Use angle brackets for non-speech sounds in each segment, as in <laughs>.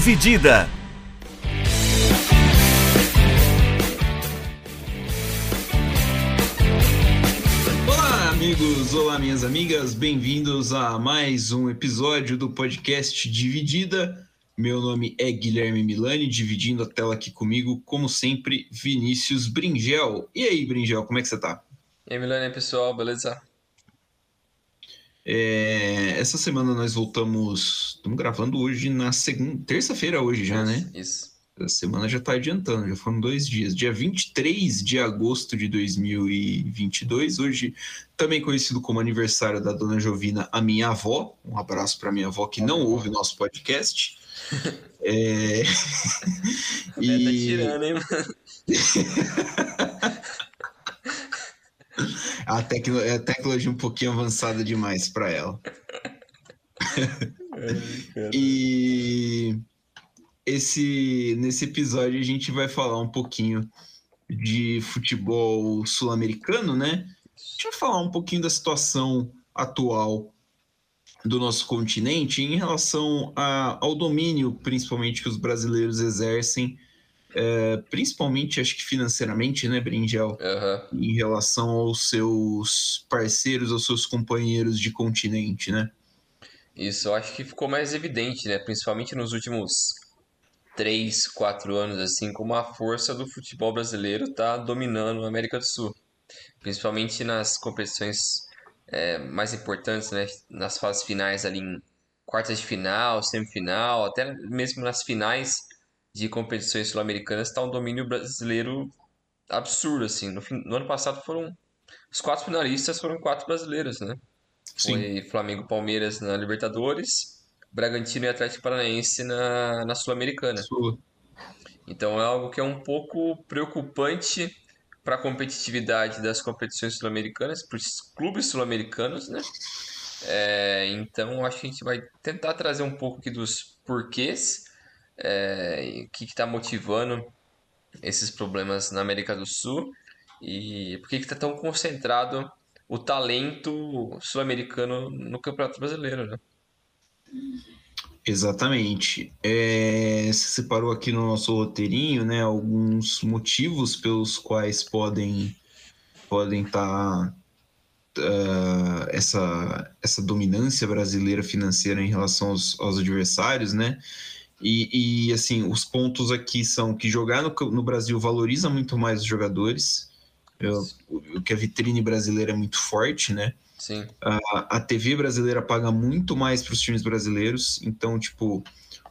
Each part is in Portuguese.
Dividida. Olá, amigos! Olá, minhas amigas! Bem-vindos a mais um episódio do podcast Dividida. Meu nome é Guilherme Milani, dividindo a tela aqui comigo, como sempre, Vinícius Bringel. E aí, Bringel, como é que você tá? E aí, Milani, pessoal, beleza? É, essa semana nós voltamos. Estamos gravando hoje na segunda. Terça-feira, hoje já, né? Isso. A semana já está adiantando, já foram dois dias. Dia 23 de agosto de 2022, hoje também conhecido como aniversário da dona Jovina, a minha avó. Um abraço para minha avó que não ouve nosso podcast. <laughs> É... Tá e... Tá tirando, hein, mano? <laughs> a, tecno... a tecnologia um pouquinho avançada demais para ela. <laughs> e esse nesse episódio a gente vai falar um pouquinho de futebol sul-americano, né? A gente vai falar um pouquinho da situação atual do nosso continente em relação a, ao domínio, principalmente que os brasileiros exercem é, principalmente acho que financeiramente, né, Brinjel? Uhum. Em relação aos seus parceiros, aos seus companheiros de continente, né? Isso, eu acho que ficou mais evidente, né? Principalmente nos últimos três, quatro anos, assim, como a força do futebol brasileiro está dominando a América do Sul. Principalmente nas competições é, mais importantes, né? Nas fases finais ali em quartas de final, semifinal, até mesmo nas finais de competições sul-americanas está um domínio brasileiro absurdo, assim. No, fim, no, ano passado foram... Os quatro finalistas foram quatro brasileiros, né? Sim. Foi Flamengo Palmeiras na Libertadores, Bragantino e Atlético Paranaense na, na Sul-Americana. Sul. Então é algo que é um pouco preocupante para a competitividade das competições sul-americanas, para os clubes sul-americanos, né? É, então acho que a gente vai tentar trazer um pouco aqui dos porquês é, o que está motivando esses problemas na América do Sul e por que está tão concentrado o talento sul-americano no Campeonato Brasileiro, né? Exatamente. É, você separou aqui no nosso roteirinho, né, alguns motivos pelos quais podem podem estar tá, uh, essa essa dominância brasileira financeira em relação aos, aos adversários, né? E, e, assim, os pontos aqui são que jogar no, no Brasil valoriza muito mais os jogadores, eu, o que a vitrine brasileira é muito forte, né? Sim. A, a TV brasileira paga muito mais para os times brasileiros, então, tipo,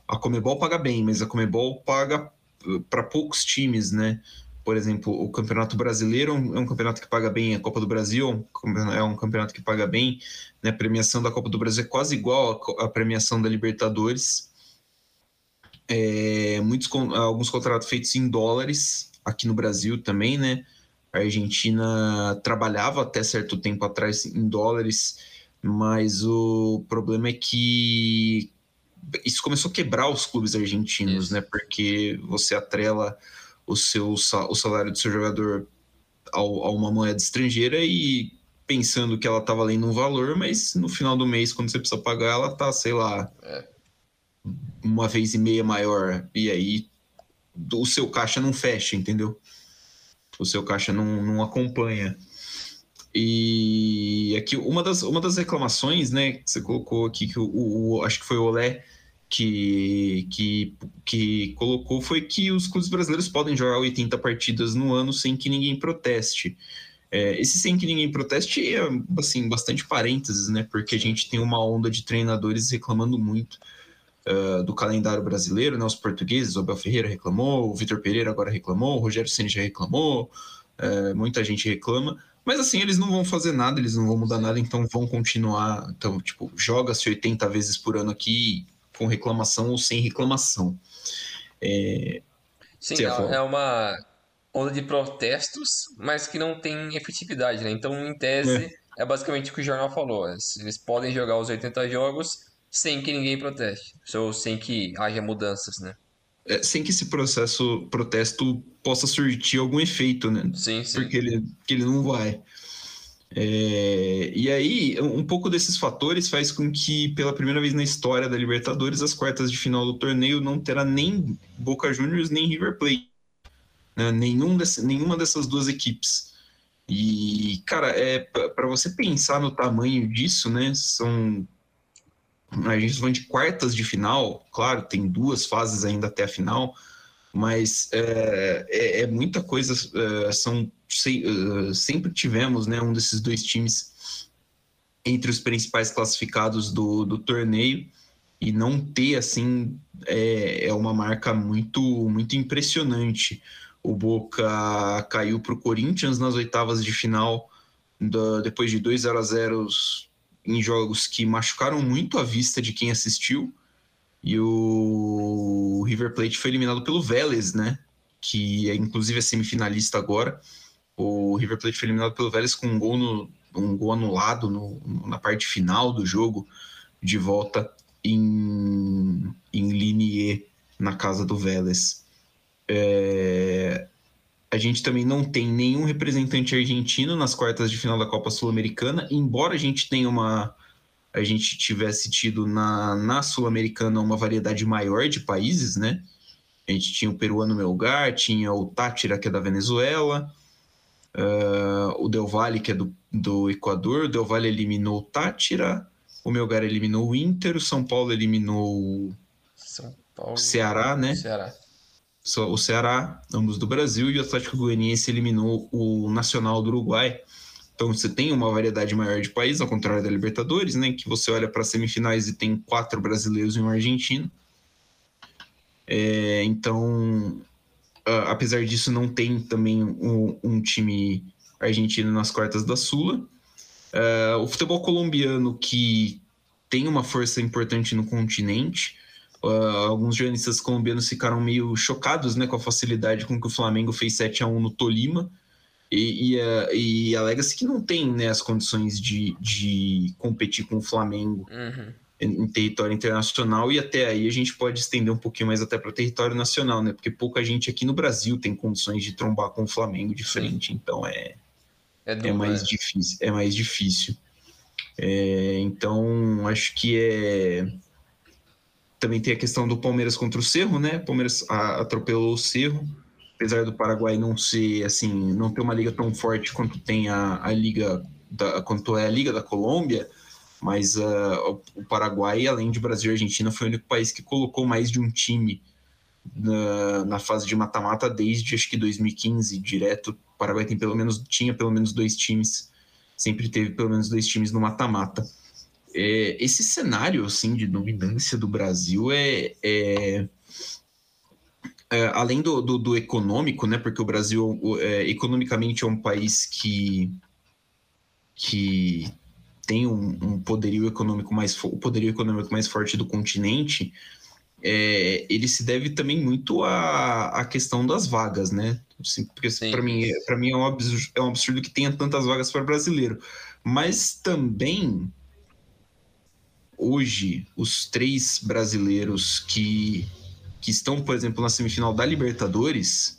a Comebol paga bem, mas a Comebol paga uh, para poucos times, né? Por exemplo, o Campeonato Brasileiro é um campeonato que paga bem, a Copa do Brasil é um campeonato que paga bem, né? A premiação da Copa do Brasil é quase igual à premiação da Libertadores é, muitos alguns contratos feitos em dólares aqui no Brasil também, né? A Argentina trabalhava até certo tempo atrás em dólares, mas o problema é que isso começou a quebrar os clubes argentinos, isso. né? Porque você atrela o seu o salário do seu jogador ao, a uma moeda estrangeira e pensando que ela tá valendo um valor, mas no final do mês, quando você precisa pagar, ela tá, sei lá, é uma vez e meia maior, e aí o seu caixa não fecha, entendeu? O seu caixa não, não acompanha. E aqui uma das, uma das reclamações, né, que você colocou aqui, que o, o acho que foi o Olé que, que, que colocou, foi que os clubes brasileiros podem jogar 80 partidas no ano sem que ninguém proteste. É, esse sem que ninguém proteste é, assim, bastante parênteses, né, porque a gente tem uma onda de treinadores reclamando muito uh, do calendário brasileiro, né? Os portugueses, o Abel Ferreira reclamou, o Vitor Pereira agora reclamou, o Rogério Ceni já reclamou, uh, muita gente reclama. Mas assim, eles não vão fazer nada, eles não vão mudar nada, então vão continuar. Então, tipo, joga-se 80 vezes por ano aqui com reclamação ou sem reclamação. É... Sim, é, é uma onda de protestos, mas que não tem efetividade, né? Então, em tese, é, é basicamente o que o jornal falou. Eles podem jogar os 80 jogos, sem que ninguém proteste, ou sem que haja mudanças, né? É, sem que esse processo, protesto possa surtir algum efeito, né? Sim, sim. Porque ele, que ele não vai. É, e aí, um pouco desses fatores faz com que, pela primeira vez na história da Libertadores, as quartas de final do torneio não terá nem Boca Juniors nem River Plate. Né? Nenhum desse, nenhuma dessas duas equipes. E, cara, é para você pensar no tamanho disso, né? São. A gente vai de quartas de final, claro, tem duas fases ainda até a final, mas é, é, é muita coisa. É, são se, uh, sempre tivemos né, um desses dois times entre os principais classificados do, do torneio e não ter assim é, é uma marca muito muito impressionante. O Boca caiu para o Corinthians nas oitavas de final da, depois de 2 0 a 0 em jogos que machucaram muito a vista de quem assistiu. E o River Plate foi eliminado pelo Vélez, né? Que é inclusive é semifinalista agora. O River Plate foi eliminado pelo Vélez com um gol, no, um gol anulado no, na parte final do jogo, de volta em, em Linier, na casa do Vélez. É, a gente também não tem nenhum representante argentino nas quartas de final da Copa Sul-Americana, embora a gente tenha uma. A gente tivesse tido na, na Sul-Americana uma variedade maior de países, né? A gente tinha o peruano Melgar, tinha o Tátira, que é da Venezuela, Uh, o Del Valle, que é do, do Equador, o Del Valle eliminou o Tátira, o Melgar eliminou o Inter, o São Paulo eliminou o Ceará, né? Ceará. O Ceará, ambos do Brasil, e o Atlético Goianiense eliminou o Nacional do Uruguai. Então você tem uma variedade maior de países, ao contrário da Libertadores, né? Que você olha para semifinais e tem quatro brasileiros e um argentino. É, então apesar disso, não tem também um, um, time argentino nas quartas da Sula. Uh, o futebol colombiano, que tem uma força importante no continente, uh, alguns jornalistas colombianos ficaram meio chocados né, com a facilidade com que o Flamengo fez 7 a 1 no Tolima. E, e, uh, e alega-se que não tem né, as condições de, de competir com o Flamengo. Uhum em território internacional e até aí a gente pode estender um pouquinho mais até para território nacional, né? Porque pouca gente aqui no Brasil tem condições de trombar com o Flamengo de frente, então é é, é mais né? difícil, é mais difícil. É, então acho que é também tem a questão do Palmeiras contra o Cerro, né? O Palmeiras atropelou o Cerro, apesar do Paraguai não ser assim, não ter uma liga tão forte quanto tem a, a liga da, quanto é a liga da Colômbia mas uh, o Paraguai, além de Brasil e Argentina, foi o único país que colocou mais de um time na, na fase de mata-mata desde acho que 2015, direto. O Paraguai tem pelo menos, tinha pelo menos dois times, sempre teve pelo menos dois times no mata-mata. É, esse cenário assim, de dominância do Brasil é, é, é além do, do, do, econômico, né? Porque o Brasil é, economicamente é um país que, que tem um, um, poderio econômico mais o poderio econômico mais forte do continente, é, ele se deve também muito à, à questão das vagas, né? Assim, porque para mim, para mim é um, absurdo, é um absurdo que tenha tantas vagas para brasileiro, mas também hoje os três brasileiros que que estão, por exemplo, na semifinal da Libertadores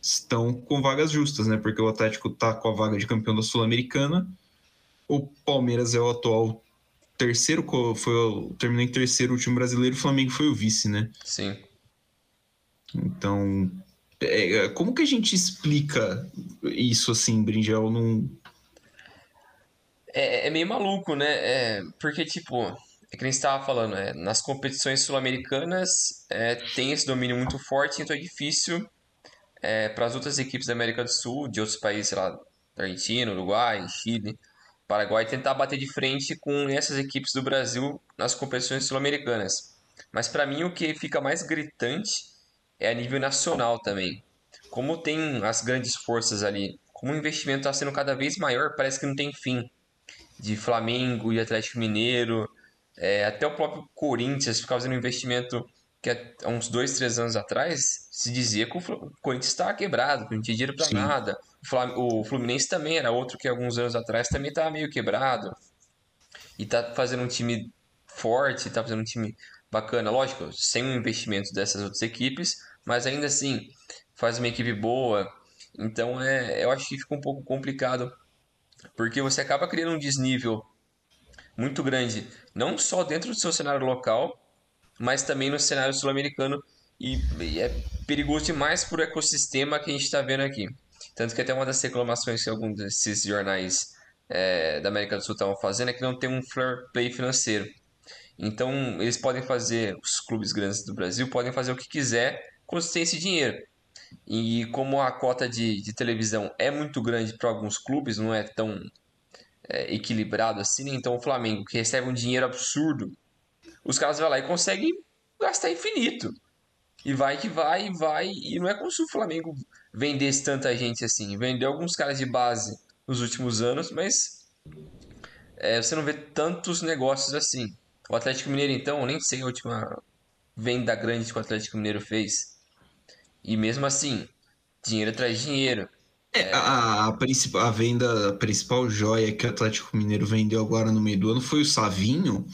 estão com vagas justas, né? Porque o Atlético está com a vaga de campeão da Sul-Americana o Palmeiras é o atual terceiro, foi, terminou em terceiro último brasileiro, o Flamengo foi o vice, né? Sim. Então, é, é como que a gente explica isso assim, Brinjel? Não... É, é meio maluco, né? É, porque, tipo, é que nem estava falando, é, nas competições sul-americanas é, tem esse domínio muito forte, então é difícil é, para as outras equipes da América do Sul, de outros países, sei lá, Argentina, Uruguai, Chile, Paraguai tentar bater de frente com essas equipes do Brasil nas competições sul-americanas. Mas para mim o que fica mais gritante é a nível nacional também. Como tem as grandes forças ali, como o investimento está sendo cada vez maior, parece que não tem fim. De Flamengo e Atlético Mineiro, é, até o próprio Corinthians fica fazendo um investimento que há uns dois, três anos atrás se dizia que o Corinthians estava quebrado, que não tinha dinheiro para nada. O Fluminense também era outro que alguns anos atrás também estava meio quebrado. E tá fazendo um time forte, tá fazendo um time bacana, lógico, sem o investimento dessas outras equipes, mas ainda assim faz uma equipe boa. Então é, eu acho que fica um pouco complicado porque você acaba criando um desnível muito grande, não só dentro do seu cenário local, mas também no cenário sul-americano, e, e, é perigoso demais para o ecossistema que a gente está vendo aqui. Tanto que até uma das reclamações que alguns desses jornais é, da América do Sul estavam fazendo é que não tem um fair play financeiro. Então, eles podem fazer, os clubes grandes do Brasil podem fazer o que quiser tem esse dinheiro. E como a cota de, de televisão é muito grande para alguns clubes, não é tão é, equilibrado assim, né? então o Flamengo, que recebe um dinheiro absurdo, os caras vão lá e conseguem gastar infinito. E vai que vai, e vai. E não é como se o Flamengo vendesse tanta gente assim. Vendeu alguns caras de base nos últimos anos, mas é, você não vê tantos negócios assim. O Atlético Mineiro, então, eu nem sei a última venda grande que o Atlético Mineiro fez. E mesmo assim, dinheiro traz dinheiro. É, a, a, principal, a venda, a principal joia que o Atlético Mineiro vendeu agora no meio do ano foi o Savinho.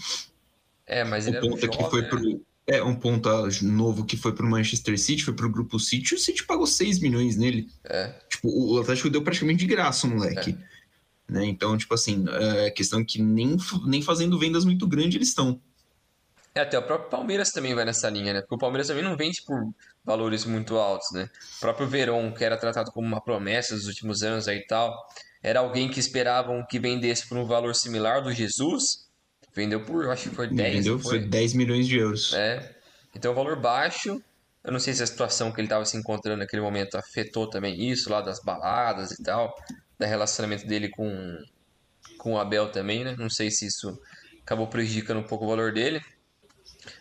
É, mas ele o ponta que foi pro? É, um ponto novo que foi pro Manchester City, foi pro Grupo City, o City pagou 6 milhões nele. É. Tipo, o Atlético deu praticamente de graça o moleque. É. Né? Então, tipo assim, é questão que nem, nem fazendo vendas muito grandes eles estão. É, até o próprio Palmeiras também vai nessa linha, né? Porque o Palmeiras também não vende por valores muito altos, né? O próprio Verón, que era tratado como uma promessa dos últimos anos aí e tal, era alguém que esperavam que vendesse por um valor similar do Jesus, vendeu por, acho que foi 10. Vendeu, foi? foi 10 milhões de euros. É. Então, valor baixo. Eu não sei se a situação que ele estava se encontrando naquele momento afetou também isso, lá das baladas e tal, da relacionamento dele com, com o Abel também, né? Não sei se isso acabou prejudicando um pouco o valor dele.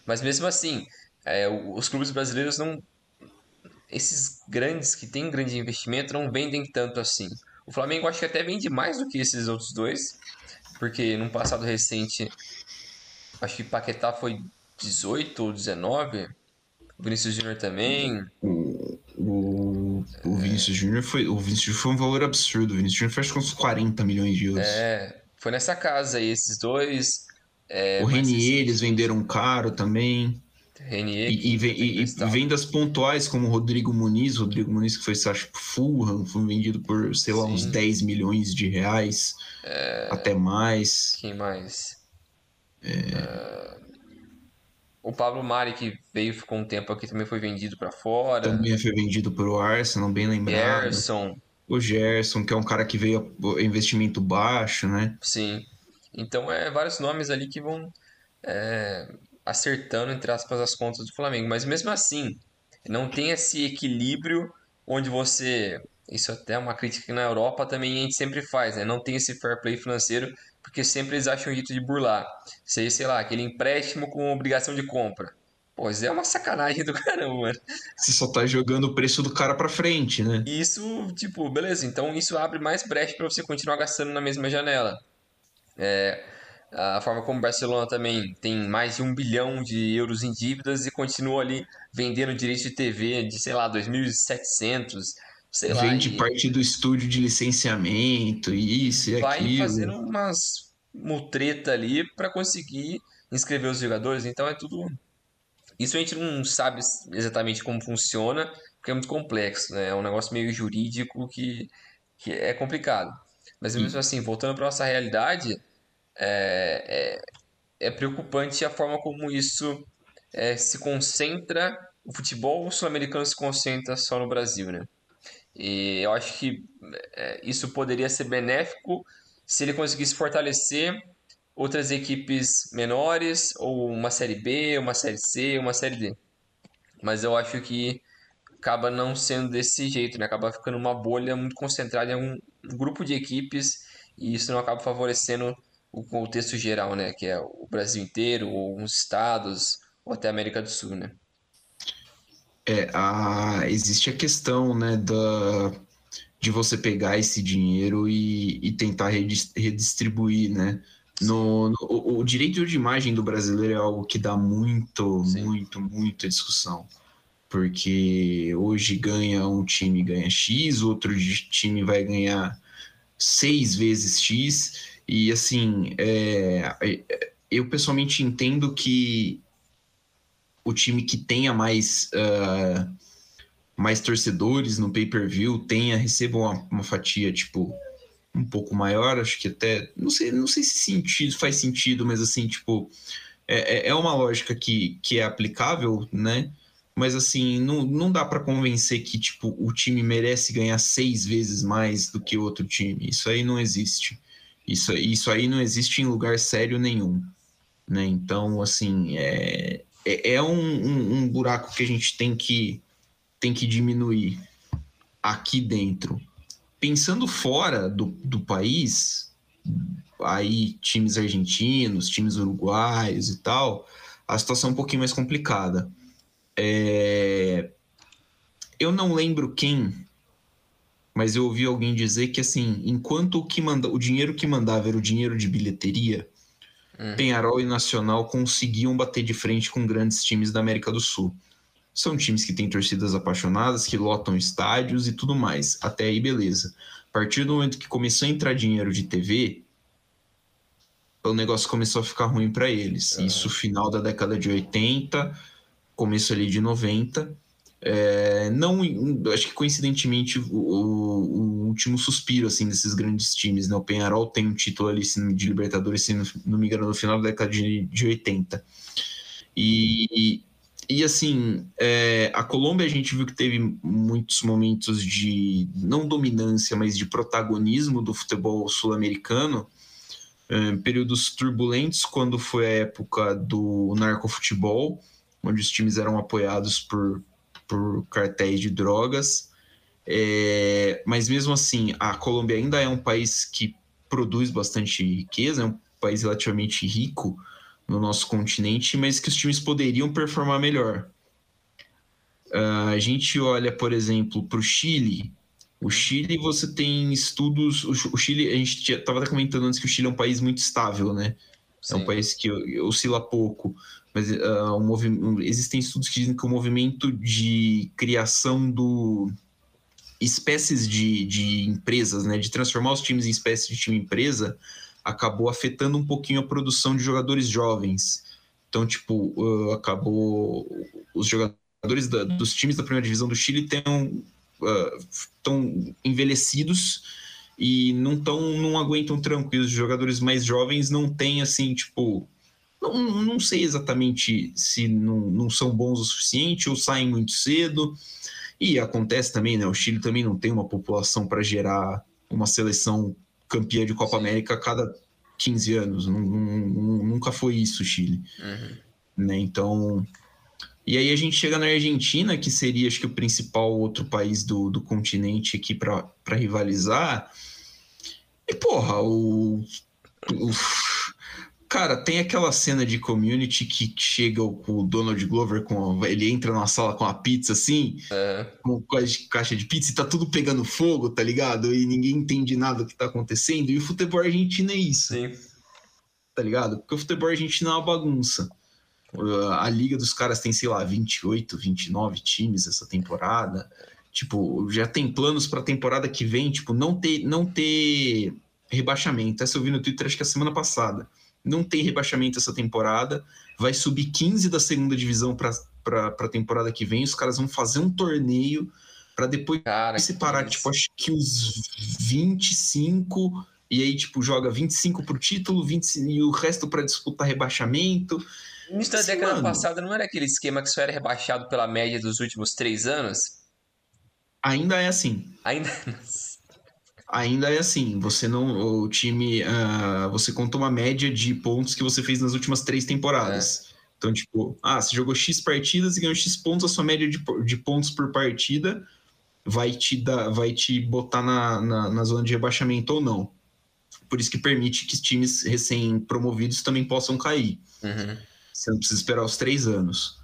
Mas mesmo assim, é, os clubes brasileiros não. Esses grandes que têm grande investimento não vendem tanto assim. O Flamengo acho que até vende mais do que esses outros dois, porque no passado recente, acho que Paquetá foi 18 ou 19. O Vinícius Júnior também. O, o, o Vinícius Júnior foi. O Vinícius foi um valor absurdo. O Vinícius Júnior fez uns 40 milhões de euros. É, foi nessa casa aí, esses dois. É, o Renier, eles venderam caro também. Renier. E, e, e, vendas pontuais, como o Rodrigo Muniz. Rodrigo Muniz, que foi, acho que Fulham, foi vendido por, sei lá, Sim. uns 10 milhões de reais. É... Até mais. Quem mais? É... O Pablo Mari, que veio ficou um tempo aqui, também foi vendido para fora. Também foi vendido para o Arsenal, bem lembrado. Gerson. O Gerson, que é um cara que veio a investimento baixo, né? Sim. Então, é vários nomes ali que vão é, acertando, entre aspas, as contas do Flamengo. Mas mesmo assim, não tem esse equilíbrio onde você. Isso até é uma crítica que na Europa também a gente sempre faz, né? Não tem esse fair play financeiro, porque sempre eles acham um jeito de burlar. Sei, sei lá, aquele empréstimo com obrigação de compra. Pois é uma sacanagem do caramba, mano. Você só tá jogando o preço do cara pra frente, né? Isso, tipo, beleza, então isso abre mais brecha para você continuar gastando na mesma janela. É, a forma como o Barcelona também tem mais de um bilhão de euros em dívidas e continua ali vendendo direitos de TV de, sei lá, 2.700, sei lá. Vende parte do estúdio de licenciamento, isso e vai aquilo. Vai fazendo umas mutreta ali para conseguir inscrever os jogadores, então é tudo... Isso a gente não sabe exatamente como funciona, porque é muito complexo, né? É um negócio meio jurídico que, que é complicado. Mas mesmo assim, voltando para nossa realidade, é, é, é, preocupante a forma como isso é, se concentra, o futebol sul-americano se concentra só no Brasil, né? E eu acho que é, isso poderia ser benéfico se ele conseguisse fortalecer outras equipes menores, ou uma Série B, uma Série C, uma Série D. Mas eu acho que acaba não sendo desse jeito, né? Acaba ficando uma bolha muito concentrada em um grupo de equipes e isso não acaba favorecendo o contexto geral, né? Que é o Brasil inteiro, ou alguns estados, ou até a América do Sul, né? É, a, existe a questão, né, da, de você pegar esse dinheiro e, e tentar redistribuir, né? No, no o, o, direito de imagem do brasileiro é algo que dá muito, Sim. muito, muita discussão porque hoje ganha um time ganha X, outro time vai ganhar seis vezes X, e assim, é, é, eu pessoalmente entendo que o time que tenha mais, uh, mais torcedores no pay-per-view tenha, receba uma, uma fatia, tipo, um pouco maior, acho que até. Não sei, não sei se sentido, faz sentido, mas assim, tipo, é, é, é uma lógica que, que é aplicável, né? Mas assim, não, não dá para convencer que tipo, o time merece ganhar seis vezes mais do que outro time. Isso aí não existe. Isso, isso aí não existe em lugar sério nenhum. Né? Então, assim, é, é, é um, um, um buraco que a gente tem que, tem que diminuir aqui dentro. Pensando fora do, do país, aí times argentinos, times uruguaios e tal, a situação é um pouquinho mais complicada. É... Eu não lembro quem, mas eu ouvi alguém dizer que assim, enquanto o que manda, o dinheiro que mandava era o dinheiro de bilheteria, uhum. Penharol e Nacional conseguiam bater de frente com grandes times da América do Sul. São times que têm torcidas apaixonadas, que lotam estádios e tudo mais. Até aí, beleza. A partir do momento que começou a entrar dinheiro de TV, o negócio começou a ficar ruim para eles. Uhum. Isso final da década de 80, começo ali de 90. É, não, acho que coincidentemente o, o, último suspiro assim desses grandes times, né? O Penharol tem um título ali de Libertadores, se não me engano, no final da década de, de 80. E, e assim, é, a Colômbia a gente viu que teve muitos momentos de não dominância, mas de protagonismo do futebol sul-americano, é, períodos turbulentos, quando foi a época do narcofutebol, onde os times eram apoiados por, por cartéis de drogas. É, mas mesmo assim, a Colômbia ainda é um país que produz bastante riqueza, é um país relativamente rico no nosso continente, mas que os times poderiam performar melhor. Uh, a gente olha, por exemplo, para o Chile. O Chile, você tem estudos. O, Chile, a gente estava comentando antes que o Chile é um país muito estável, né? Sim. É um país que oscila pouco. Mas uh, um existem estudos que dizem que o movimento de criação do espécies de, de empresas, né, de transformar os times em espécies de time empresa, acabou afetando um pouquinho a produção de jogadores jovens. Então, tipo, uh, acabou os jogadores da, dos times da primeira divisão do Chile estão uh, envelhecidos e não tão, não aguentam tranquilos. Os jogadores mais jovens não têm assim, tipo, não, não sei exatamente se não, não são bons o suficiente ou saem muito cedo. E acontece também, né? O Chile também não tem uma população para gerar uma seleção campeã de Copa Sim. América a cada 15 anos. Nunca foi isso Chile. Uhum. Né? Então. E aí a gente chega na Argentina, que seria, acho que, o principal outro país do, do continente aqui para rivalizar. E, porra, o, o Cara, tem aquela cena de community que chega o, Donald Glover com. Ele entra na sala com a pizza assim, é. com a caixa de pizza e tá tudo pegando fogo, tá ligado? E ninguém entende nada do que tá acontecendo. E o futebol argentino é isso. Sim. Tá ligado? Porque o futebol argentino é uma bagunça. A liga dos caras tem, sei lá, 28, 29 times essa temporada. Tipo, já tem planos pra temporada que vem, tipo, não ter, não ter rebaixamento. Essa eu vi no Twitter acho que a semana passada não tem rebaixamento essa temporada, vai subir 15 da segunda divisão para a temporada que vem. Os caras vão fazer um torneio para depois Cara, separar, tipo, acho que os 25 e aí, tipo, joga 25 pro título 20, e o resto para disputar rebaixamento. No início da década mano, passada, não era aquele esquema que só era rebaixado pela média dos últimos três anos? Ainda é assim. Ainda <laughs> ainda é assim, você não. O time. Uh, você conta uma média de pontos que você fez nas últimas três temporadas. É. Então, tipo, ah, você jogou X partidas e ganhou X pontos, a sua média de, de pontos por partida vai te dar, vai te botar na, na, na zona de rebaixamento ou não. Por isso que permite que times recém-promovidos também possam cair. Uhum. Você não precisa esperar os três anos.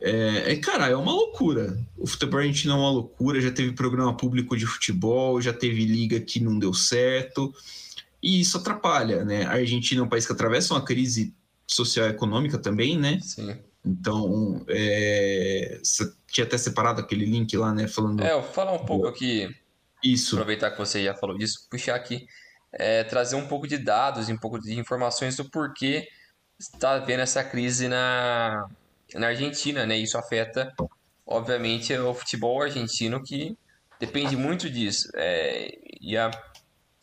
É, é, cara, é uma loucura. O futebol argentino é uma loucura. Já teve programa público de futebol, já teve liga que não deu certo. E isso atrapalha, né? A Argentina é um país que atravessa uma crise social e econômica também, né? Sim. Então, é... você tinha até separado aquele link lá, né? Falando. É, eu vou falar um pouco aqui. Isso. Aproveitar que você já falou disso, puxar aqui. É, trazer um pouco de dados, um pouco de informações do porquê está vendo essa crise na, na Argentina, né? Isso afeta, obviamente, o futebol argentino que depende muito disso. É, e a,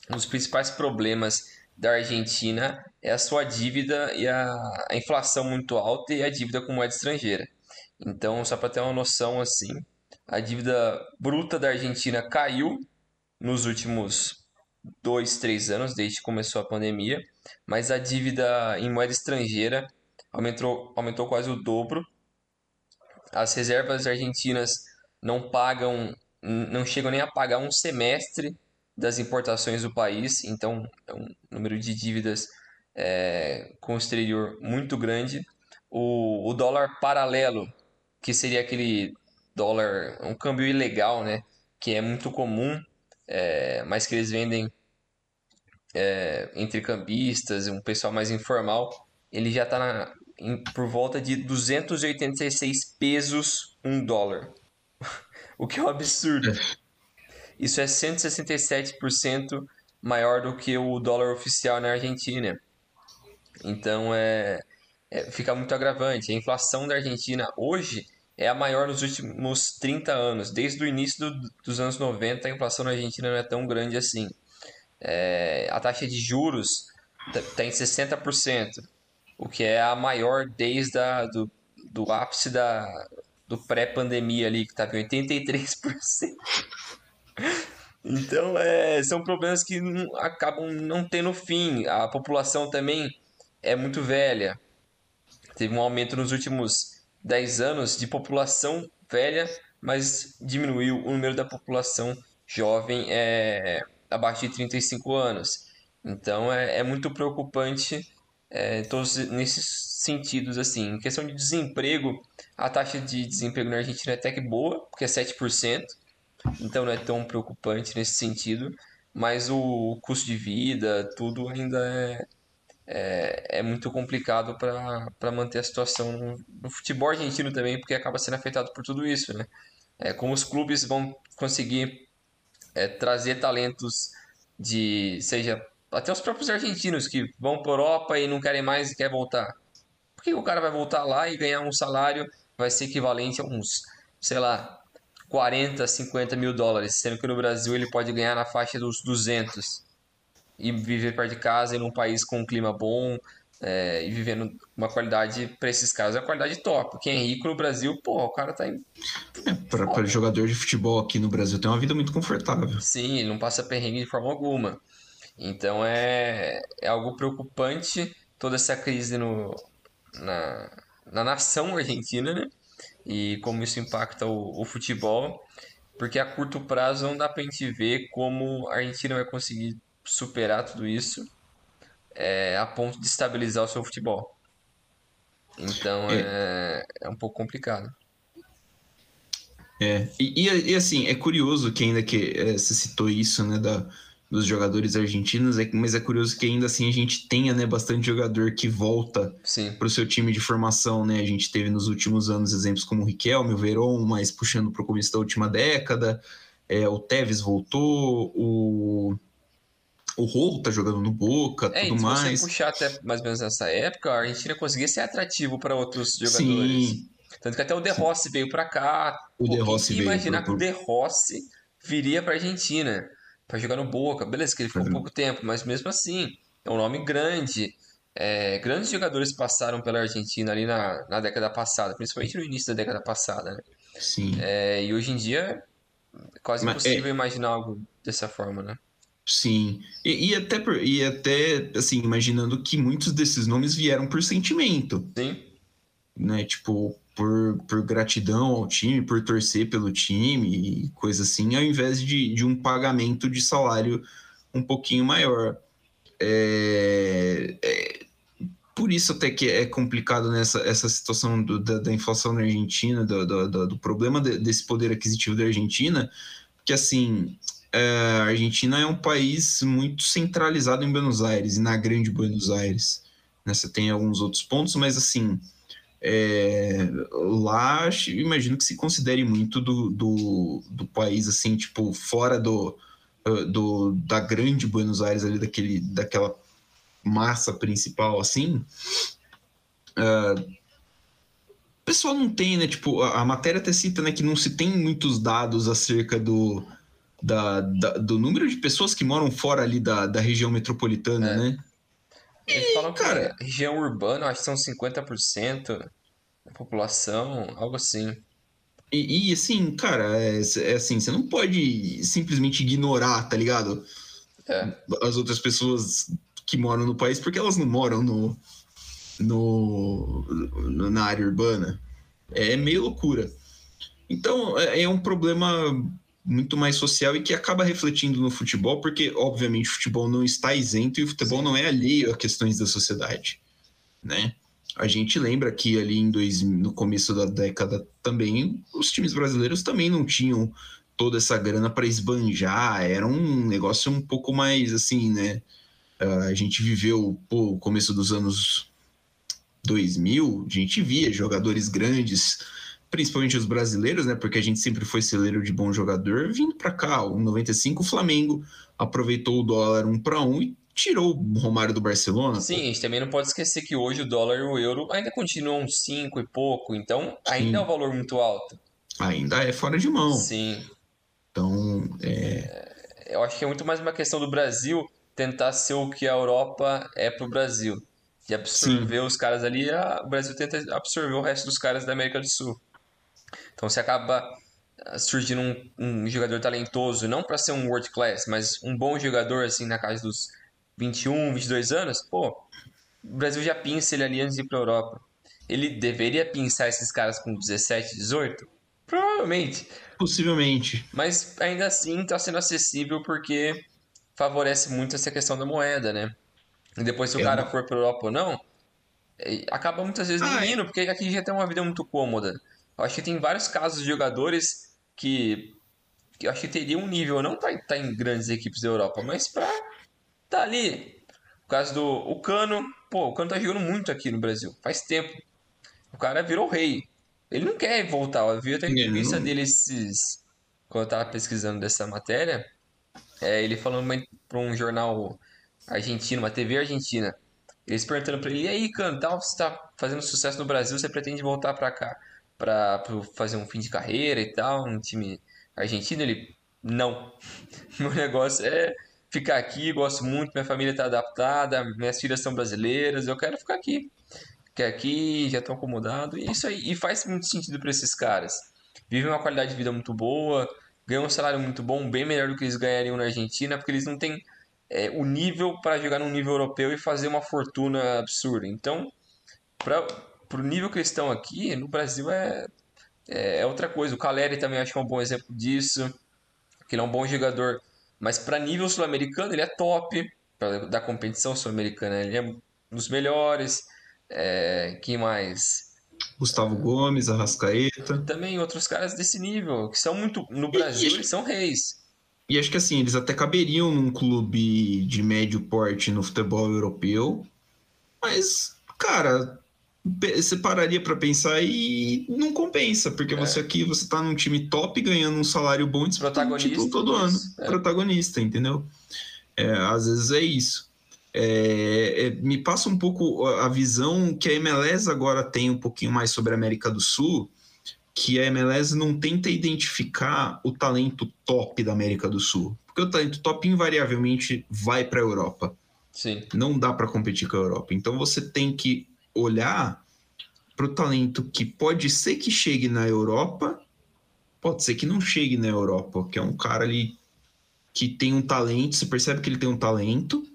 um dos principais problemas da Argentina é a sua dívida e a, a inflação muito alta e a dívida com moeda estrangeira. Então, só para ter uma noção assim, a dívida bruta da Argentina caiu nos últimos dois, três anos, desde que começou a pandemia, mas a dívida em moeda estrangeira aumentou, aumentou quase o dobro. As reservas argentinas não pagam, não chegam nem a pagar um semestre das importações do país, então é um número de dívidas é, com o exterior muito grande. O, o dólar paralelo, que seria aquele dólar, um câmbio ilegal, né? Que é muito comum, é, mas que eles vendem é, entre cambistas, um pessoal mais informal, ele já está por volta de 286 pesos um dólar. <laughs> o que é um absurdo. Isso é 167% maior do que o dólar oficial na Argentina. Então é, é, fica muito agravante. A inflação da Argentina hoje é a maior nos últimos 30 anos. Desde o início do, dos anos 90, a inflação na Argentina não é tão grande assim. É, a taxa de juros está em 60%, o que é a maior desde a, do, do ápice da, do pré-pandemia ali, que estava em 83%. Então, é, são problemas que não, acabam não tendo fim. A população também é muito velha. Teve um aumento nos últimos 10 anos de população velha, mas diminuiu o número da população jovem é, abaixo de 35 anos. Então, é, é muito preocupante é, todos nesses sentidos. assim. Em questão de desemprego, a taxa de desemprego na Argentina é até que boa, porque é 7% então não é tão preocupante nesse sentido, mas o custo de vida, tudo ainda é, é, é muito complicado para manter a situação no, no, futebol argentino também, porque acaba sendo afetado por tudo isso, né? É, como os clubes vão conseguir é, trazer talentos de, seja, até os próprios argentinos que vão para Europa e não querem mais e querem voltar. Por que o cara vai voltar lá e ganhar um salário vai ser equivalente a uns, sei lá, 40, 50 mil dólares, sendo que no Brasil ele pode ganhar na faixa dos 200 e viver perto de casa em um país com um clima bom é, e vivendo uma qualidade para esses caras é qualidade top. Quem é rico no Brasil, pô, o cara tá em. É, para jogador de futebol aqui no Brasil tem uma vida muito confortável. Sim, ele não passa perrengue de forma alguma. Então é, é algo preocupante toda essa crise no, na, na nação <laughs> argentina, né? e como isso impacta o, o futebol, porque a curto prazo não dá para a gente ver como a Argentina vai conseguir superar tudo isso é, a ponto de estabilizar o seu futebol. Então é, é, é um pouco complicado. É, e, e, e, assim, é curioso que ainda que é, você citou isso, né, da, dos jogadores argentinos, é, mas é curioso que ainda assim a gente tenha né, bastante jogador que volta para o seu time de formação. Né? A gente teve nos últimos anos exemplos como o Riquelme, o Verón, mas puxando para o começo da última década. É, o Tevez voltou, o, o Rolo tá jogando no Boca, é, tudo mais. Se você puxar até mais ou menos nessa época, a Argentina conseguia ser atrativo para outros jogadores. Sim. Tanto que até o De Rossi veio para cá. O De Rossi veio. imaginar pro... que o De Rossi viria para Argentina para jogar no Boca. Beleza, que ele ficou uhum. pouco tempo, mas mesmo assim, é um nome grande. É, grandes jogadores passaram pela Argentina ali na, na década passada, principalmente no início da década passada, né? Sim. É, e hoje em dia é quase mas, impossível é... imaginar algo dessa forma, né? Sim. E, e, até, e até, assim, imaginando que muitos desses nomes vieram por sentimento. Sim. Né? Tipo, por, por gratidão ao time, por torcer pelo time e coisa assim, ao invés de, de um pagamento de salário um pouquinho maior. É, é, por isso até que é complicado nessa essa situação do, da, da, inflação na Argentina, do, do, do problema de, desse poder aquisitivo da Argentina, que assim, é, a Argentina é um país muito centralizado em Buenos Aires e na grande Buenos Aires. Né? Você tem alguns outros pontos, mas assim, é, lá imagino que se considere muito do, do, do, país assim tipo fora do, ah, do da grande Buenos Aires ali daquele daquela massa principal assim uh, o pessoal não tem né tipo a, a, matéria até cita né que não se tem muitos dados acerca do da, da, do número de pessoas que moram fora ali da, da região metropolitana, É. né? Eles falam que cara- a região urbana, acho que são 50% da população, algo assim. E, e, assim, cara, é, é assim, você não pode simplesmente ignorar, tá ligado? É. As outras pessoas que moram no país, porque elas não moram no, no, no- na área urbana. É meio loucura. Então, é, é um problema muito mais social e que acaba refletindo no futebol, porque, obviamente, o futebol não está isento e o futebol Sim. não é alheio a questões da sociedade, né? A gente lembra que ali em dois, no começo da década também, os times brasileiros também não tinham toda essa grana para esbanjar, era um negócio um pouco mais assim, né? Ah, a gente viveu pô, o começo dos anos 2000, a gente via jogadores grandes, principalmente os brasileiros, né? Porque a gente sempre foi celeiro de bom jogador, vindo para cá. Em 95, o Flamengo aproveitou o dólar um para um e tirou o Romário do Barcelona. Sim, a gente também não pode esquecer que hoje o dólar e o euro ainda continuam 5 e pouco, então ainda é um valor muito alto. Ainda é fora de mão. Sim, Então, é, eu acho que é muito mais uma questão do Brasil tentar ser o que a Europa é pro Brasil. De absorver os caras ali, a- o Brasil tenta absorver o resto dos caras da América do Sul. Então você acaba ah, surgindo um, um jogador talentoso, não para ser um world class, mas um bom jogador assim na casa dos 21, 22 anos, pô, o Brasil já pinça ele ali antes de ir pra Europa. Ele deveria pinçar esses caras com 17, 18? Provavelmente. possivelmente. Mas ainda assim está sendo acessível porque favorece muito essa questão da moeda, né? E depois, se o É cara for para Europa ou não, eh, acaba muitas vezes Ah, não é. indo, porque aqui já tem uma vida muito cômoda. Eu acho que tem vários casos de jogadores que, que eu acho que teriam um nível, não para estar em grandes equipes da Europa, mas para estar ali. O caso do o Cano, pô, o Cano tá jogando muito aqui no Brasil, faz tempo. O cara virou rei. Ele não quer voltar. Eu vi até a entrevista dele esses... quando eu tava pesquisando dessa matéria. É, ele falando para um jornal argentino, uma TV argentina. Eles perguntando pra ele, e aí, Cano, tal, você tá fazendo sucesso no Brasil, você pretende voltar pra cá pra fazer um fim de carreira e tal, um time argentino? Ele, não. <laughs> Meu negócio é ficar aqui, gosto muito, minha família tá adaptada, minhas filhas são brasileiras, eu quero ficar aqui. Ficar aqui, já tô acomodado, e é isso aí. E faz muito sentido pra esses caras. Vivem uma qualidade de vida muito boa, ganham um salário muito bom, bem melhor do que eles ganhariam na Argentina, porque eles não têm é, o nível para jogar num nível europeu e fazer uma fortuna absurda. Então, para o nível que eles estão aqui, no Brasil é, é, é outra coisa. O Caleri também acho que é um bom exemplo disso, que ele é um bom jogador, mas para nível sul-americano ele é top, pra, da competição sul-americana ele é um dos melhores. É, quem mais? Gustavo Gomes, Arrascaeta. Também outros caras desse nível, que são muito. No Brasil, eles são reis. E acho que assim, eles até caberiam num clube de médio porte no futebol europeu. Mas, cara, você pararia pra pensar e não compensa, porque É. você aqui, você tá num time top ganhando um salário bom e um Protagonista, título todo ano. isso, é. Protagonista, entendeu? É, às vezes é isso. É, é, me passa um pouco a a visão que a MLS agora tem um pouquinho mais sobre a América do Sul, que a MLS não tenta identificar o talento top da América do Sul. Porque o talento top invariavelmente vai para a Europa. Sim. Não dá para competir com a Europa. Então você tem que olhar para o talento que pode ser que chegue na Europa, pode ser que não chegue na Europa, que é um cara ali que tem um talento, você percebe que ele tem um talento,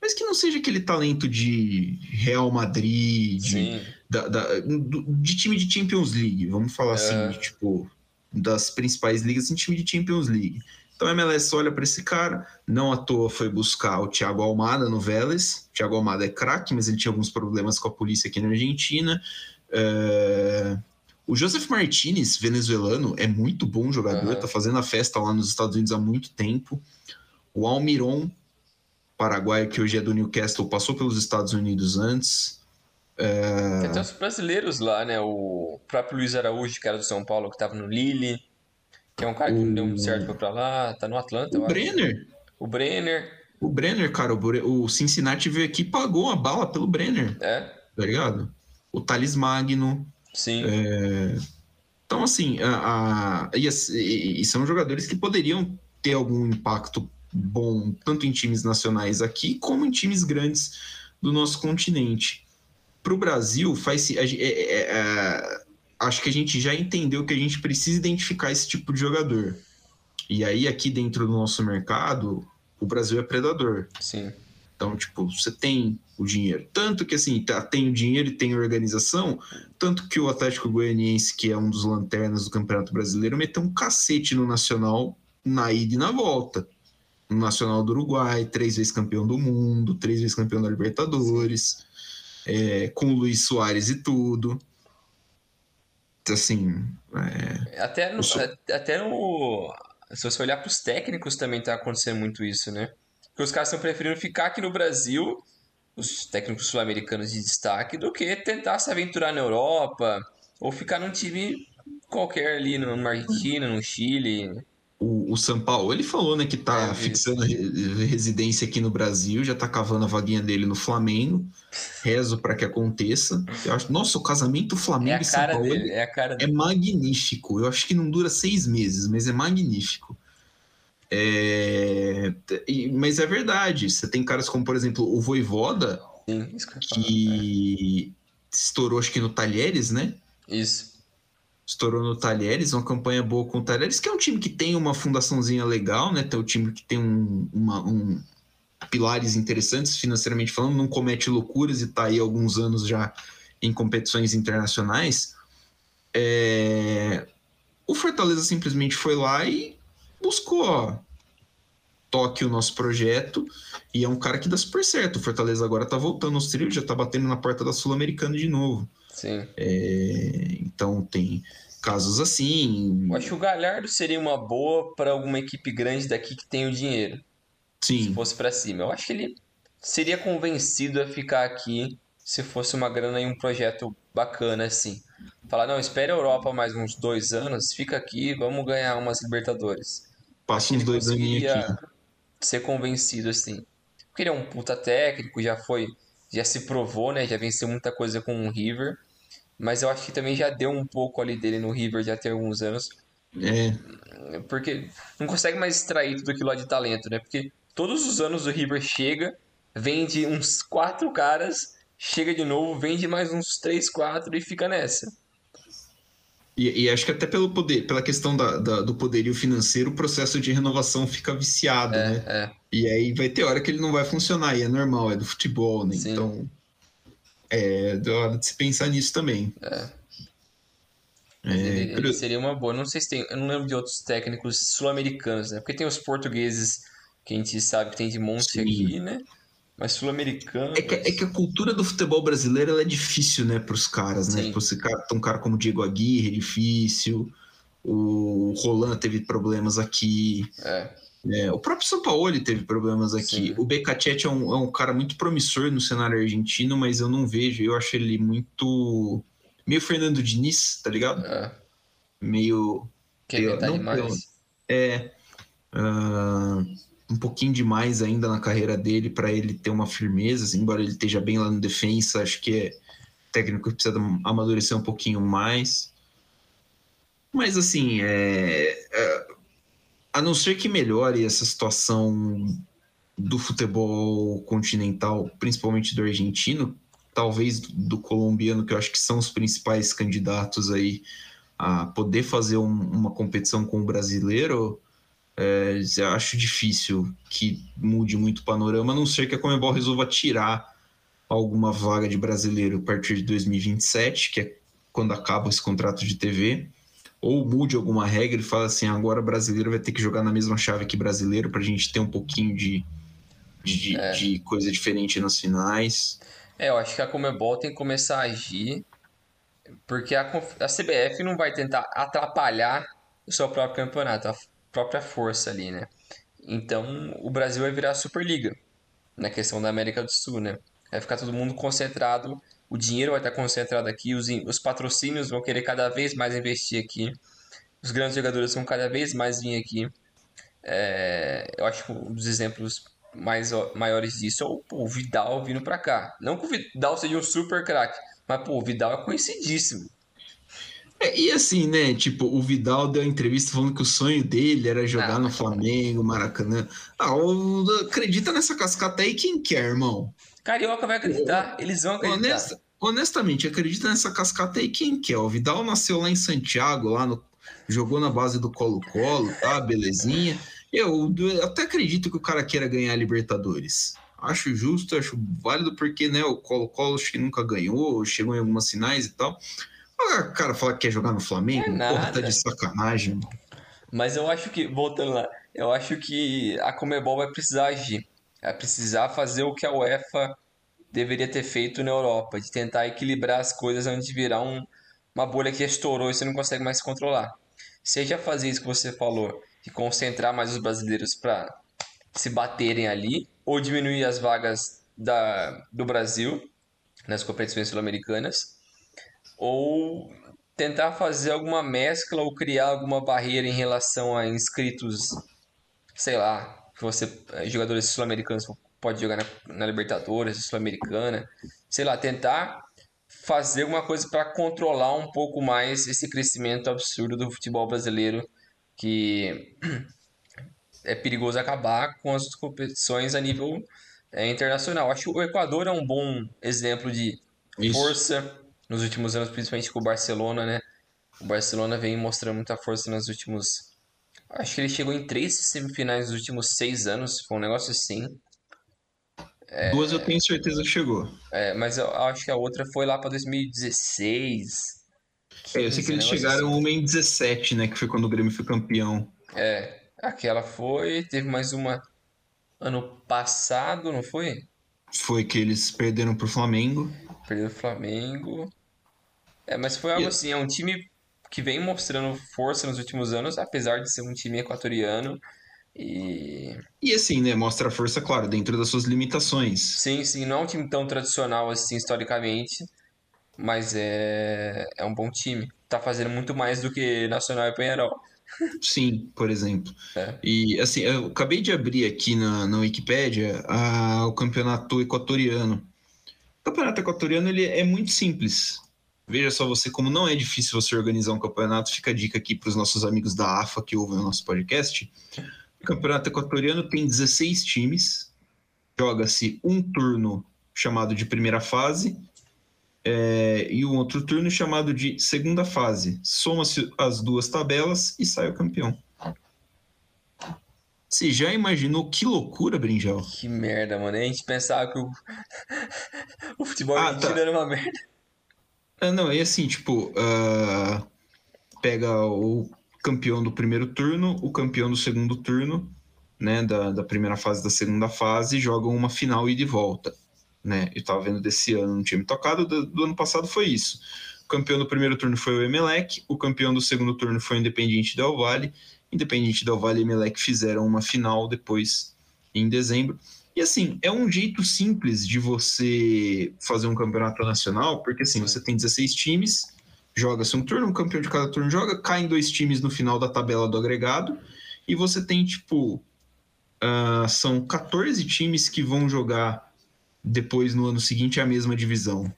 mas que não seja aquele talento de Real Madrid, de da- da- de time de Champions League, vamos falar assim, É. de, tipo, das principais ligas em time de Champions League. Então a MLS olha para esse cara, não à toa foi buscar o Thiago Almada no Vélez. O Thiago Almada é craque, mas ele tinha alguns problemas com a polícia aqui na Argentina. É, O Joseph Martinez, venezuelano, é muito bom jogador, Aham. tá fazendo a festa lá nos Estados Unidos há muito tempo. O Almiron, paraguaio, que hoje é do Newcastle, passou pelos Estados Unidos antes. Tem até os brasileiros lá, né? O próprio Luiz Araújo, que era do São Paulo, que tava no Lille. Que é um cara que não deu muito certo, foi pra lá. Tá no Atlanta, eu O acho. Brenner, O Brenner, o Brenner, cara, o, o Cincinnati veio aqui e pagou a bala pelo Brenner, é? tá ligado? O Thales Magno. Sim. Então, assim, a, a- e, e- e são jogadores que poderiam ter algum impacto bom, tanto em times nacionais aqui, como em times grandes do nosso continente. Para o Brasil, faz é, é, é, acho que a gente já entendeu que a gente precisa identificar esse tipo de jogador. E aí, aqui dentro do nosso mercado, o Brasil é predador. Sim. Então, tipo, você tem o dinheiro. Tanto que, assim, tá, tem o dinheiro e tem organização, tanto que o Atlético Goianiense, que é um dos lanternas do Campeonato Brasileiro, meteu um cacete no Nacional na ida e na volta. No Nacional do Uruguai, três vezes campeão do mundo, três vezes campeão da Libertadores, é, com o Luiz Soares e tudo. Assim. É... Até, no, até no. Se você olhar para os técnicos, também tá acontecendo muito isso, né? Porque os caras estão preferindo ficar aqui no Brasil, os técnicos sul-americanos de destaque, do que tentar se aventurar na Europa ou ficar num time qualquer ali, numa Argentina, no Chile. O, o São Paulo, ele falou, né, que tá é, fixando residência aqui no Brasil, já tá cavando a vaguinha dele no Flamengo. Rezo para que aconteça. Eu acho, nossa, o casamento Flamengo é e São Paulo dele, é, é magnífico. Eu acho que não dura seis meses, mas é magnífico. É, mas é verdade. Você tem caras como, por exemplo, o Voivoda, Sim, que, que é. estourou, acho que no Talheres, né? Isso. Estourou no Talheres, uma campanha boa com o Talheres, que é um time que tem uma fundaçãozinha legal, né? Tem um time que tem um, uma, um pilares interessantes financeiramente falando, não comete loucuras e está aí alguns anos já em competições internacionais. É... O Fortaleza simplesmente foi lá e buscou, ó, toque o nosso projeto e é um cara que dá super certo. O Fortaleza agora tá voltando aos trilhos, já tá batendo na porta da Sul-Americana de novo. Sim. É, então tem casos assim. Eu acho que o Galhardo seria uma boa para alguma equipe grande daqui que tem o dinheiro. Sim. Se fosse para cima. Eu acho que ele seria convencido a ficar aqui se fosse uma grana e um projeto bacana assim. Falar, não, espere a Europa mais uns dois anos, fica aqui, vamos ganhar umas Libertadores. Passa uns dois aninhos aqui. Ser convencido assim. Porque ele é um puta técnico, já foi, já se provou, né? Já venceu muita coisa com o River. Mas eu acho que também já deu um pouco ali dele no River já tem alguns anos. É. Porque não consegue mais extrair tudo aquilo lá de talento, né? Porque todos os anos o River chega, vende uns quatro caras, chega de novo, vende mais uns três, quatro e fica nessa. E, e, acho que até pelo poder, pela questão da, da, do poderio financeiro, o processo de renovação fica viciado, é, né? É. E aí vai ter hora que ele não vai funcionar, e é normal, é do futebol, né? Sim. Então é da hora de se pensar nisso também. É. É, ele, ele, seria uma boa. Não sei se tem. Eu não lembro de outros técnicos sul-americanos, né? Porque tem os portugueses que a gente sabe que tem de monte Sim. aqui, né? Mas sul-americano. É, que, é que a cultura do futebol brasileiro é difícil, né, para os caras, né? Tipo, você, um cara como Diego Aguirre é difícil. O Roland teve problemas aqui. É. É, o próprio São Paulo teve problemas aqui. Sim. O Becachete é um, é um cara muito promissor no cenário argentino, mas eu não vejo. Eu acho ele muito. meio Fernando Diniz, tá ligado? É. Meio. Que eu, não, demais. É. Uh, um pouquinho demais ainda na carreira dele para ele ter uma firmeza, assim, embora ele esteja bem lá no defensa, acho que é técnico que precisa amadurecer um pouquinho mais. Mas assim, é, é, a não ser que melhore essa situação do futebol continental, principalmente do argentino, talvez do colombiano, que eu acho que são os principais candidatos aí a poder fazer um, uma competição com o brasileiro, é, acho difícil que mude muito o panorama, a não ser que a Comebol resolva tirar alguma vaga de brasileiro a partir de 2027, que é quando acaba esse contrato de TV, ou mude alguma regra e fala assim: agora brasileiro vai ter que jogar na mesma chave que brasileiro para a gente ter um pouquinho de, de, é. de, coisa diferente nas finais. É, eu acho que a Comebol tem que começar a agir, porque a, a CBF não vai tentar atrapalhar o seu próprio campeonato própria força ali, né? Então o Brasil vai virar Superliga na questão da América do Sul, né? Vai ficar todo mundo concentrado, o dinheiro vai estar concentrado aqui, os, os patrocínios vão querer cada vez mais investir aqui, os grandes jogadores vão cada vez mais vir aqui. É, eu acho que um dos exemplos mais maiores disso é o, pô, o Vidal vindo para cá. Não que o Vidal seja um super craque, mas pô, o Vidal é conhecidíssimo. É, e assim, né? Tipo, o Vidal deu uma entrevista falando que o sonho dele era jogar ah, no Flamengo, Maracanã. Ah, o, acredita nessa cascata aí quem quer, irmão. Carioca vai acreditar, eles vão acreditar. Honesta, honestamente, acredita nessa cascata aí quem quer. O Vidal nasceu lá em Santiago, lá no, jogou na base do Colo-Colo, tá? Belezinha. Eu, eu até acredito que o cara queira ganhar a Libertadores. Acho justo, acho válido, porque né, o Colo-Colo acho que nunca ganhou, chegou em algumas sinais e tal. O cara fala que quer jogar no Flamengo, é porra, tá de sacanagem. Mano. Mas eu acho que, voltando lá, eu acho que a Comebol vai precisar agir. Vai precisar fazer o que a UEFA deveria ter feito na Europa, de tentar equilibrar as coisas antes de virar um, uma bolha que estourou e você não consegue mais se controlar. Seja fazer isso que você falou, de concentrar mais os brasileiros para se baterem ali, ou diminuir as vagas da, do Brasil nas competições sul-americanas, ou tentar fazer alguma mescla ou criar alguma barreira em relação a inscritos, sei lá, que você eh, jogadores sul-americanos pode jogar na, na Libertadores, Sul-Americana, sei lá, tentar fazer alguma coisa para controlar um pouco mais esse crescimento absurdo do futebol brasileiro que <clears throat> é perigoso acabar com as competições a nível é, internacional. Acho que o Equador é um bom exemplo de Isso. força nos últimos anos, principalmente com o Barcelona, né? O Barcelona vem mostrando muita força nos últimos. Acho que ele chegou em três semifinais nos últimos seis anos, foi um negócio assim. É... Duas eu tenho certeza que chegou. É, mas eu acho que a outra foi lá para 2016. É, eu sei que eles chegaram assim. uma em 17, né? Que foi quando o Grêmio foi campeão. É, aquela foi. Teve mais uma ano passado, não foi? Foi que eles perderam pro Flamengo. Perderam pro Flamengo. É, mas foi algo assim, é um time que vem mostrando força nos últimos anos, apesar de ser um time equatoriano. E... e assim, né? Mostra a força, claro, dentro das suas limitações. Sim, sim. Não é um time tão tradicional assim, historicamente. Mas é, é um bom time. Tá fazendo muito mais do que Nacional e Penharol. Sim, por exemplo. É. E assim, eu acabei de abrir aqui na, na Wikipédia a, o campeonato equatoriano. O campeonato equatoriano ele é muito simples. Veja só você como não é difícil você organizar um campeonato. Fica a dica aqui para os nossos amigos da AFA que ouvem o nosso podcast. O Campeonato Equatoriano tem 16 times, joga-se um turno chamado de primeira fase é, e um outro turno chamado de segunda fase. Soma-se as duas tabelas e sai o campeão. Você já imaginou que loucura, Brinjal? Que merda, mano. A gente pensava que o, <laughs> o futebol ah, argentino tá. era uma merda. Ah, não, é assim, tipo, uh, pega o campeão do primeiro turno, o campeão do segundo turno, né, da, da primeira fase da segunda fase, jogam uma final e de volta. Né? Eu estava vendo desse ano, não tinha me tocado, do, do, ano passado foi isso. O campeão do primeiro turno foi o Emelec, o campeão do segundo turno foi o Independiente Del Valle. Independiente Del Valle e Emelec fizeram uma final depois, em dezembro. E assim, é um jeito simples de você fazer um campeonato nacional, porque assim, você tem 16 times, joga-se um turno, um campeão de cada turno joga, caem dois times no final da tabela do agregado, e você tem, tipo, uh, são 14 times que vão jogar depois no ano seguinte a mesma divisão.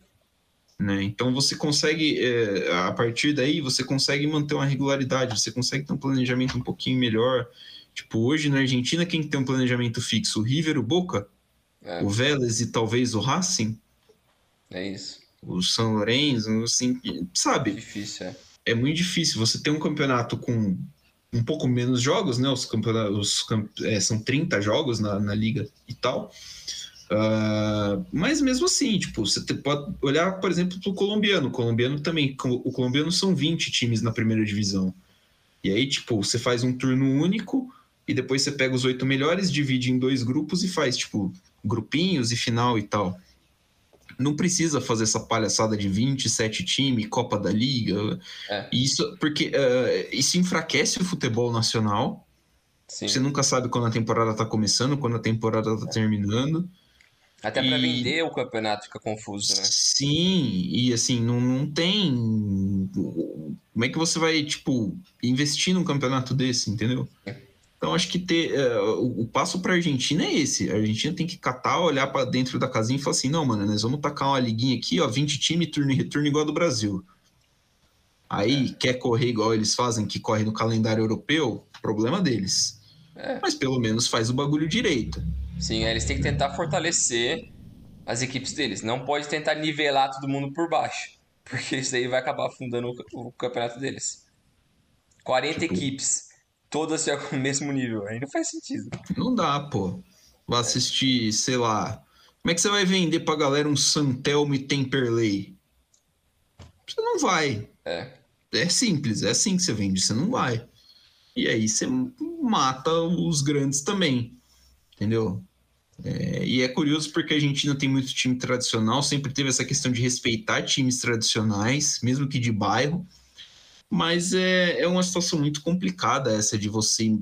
Né? Então você consegue, é, a partir daí, você consegue manter uma regularidade, você consegue ter um planejamento um pouquinho melhor. Tipo, hoje na Argentina, quem tem um planejamento fixo? O River, o Boca, é. o Vélez e talvez o Racing. É isso o São Lourenço, assim, sabe? Difícil, é. É muito difícil. Você ter um campeonato com um pouco menos jogos, né? Os campeonatos é, são 30 jogos na, na liga e tal. Uh, mas mesmo assim, tipo, você pode olhar, por exemplo, para o colombiano. O colombiano também, o colombiano são 20 times na primeira divisão. E aí, tipo, você faz um turno único e depois você pega os oito melhores, divide em dois grupos e faz, tipo, grupinhos e final e tal não precisa fazer essa palhaçada de 27 times, Copa da Liga. É. Isso, porque uh, isso enfraquece o futebol nacional. Sim. Você nunca sabe quando a temporada está começando, quando a temporada está terminando. Até para vender o campeonato fica confuso, né? Sim, e assim, não, não tem. Como é que você vai, tipo, investir num campeonato desse, entendeu? É. Então acho que ter uh, o, o, passo para a Argentina é esse. A Argentina tem que catar, olhar para dentro da casinha e falar assim: não, mano, nós vamos tacar uma liguinha aqui, ó, 20 times, turno e retorno igual a do Brasil. Aí é. quer correr igual eles fazem, que corre no calendário europeu, problema deles. É. Mas pelo menos faz o bagulho direito. Sim, eles têm que tentar fortalecer as equipes deles. Não pode tentar nivelar todo mundo por baixo. <laughs> Porque isso aí vai acabar afundando o, o campeonato deles. 40 tipo... equipes, todas com o mesmo nível. Aí não faz sentido. Não dá, pô. Vai assistir, sei lá. Como é que você vai vender pra galera um Santelmo e Temperley? Você não vai. É. É simples, é assim que você vende, você não vai. E aí você mata os grandes também. Entendeu? É, e é curioso porque a Argentina tem muito time tradicional, sempre teve essa questão de respeitar times tradicionais, mesmo que de bairro. Mas é, é uma situação muito complicada essa de você.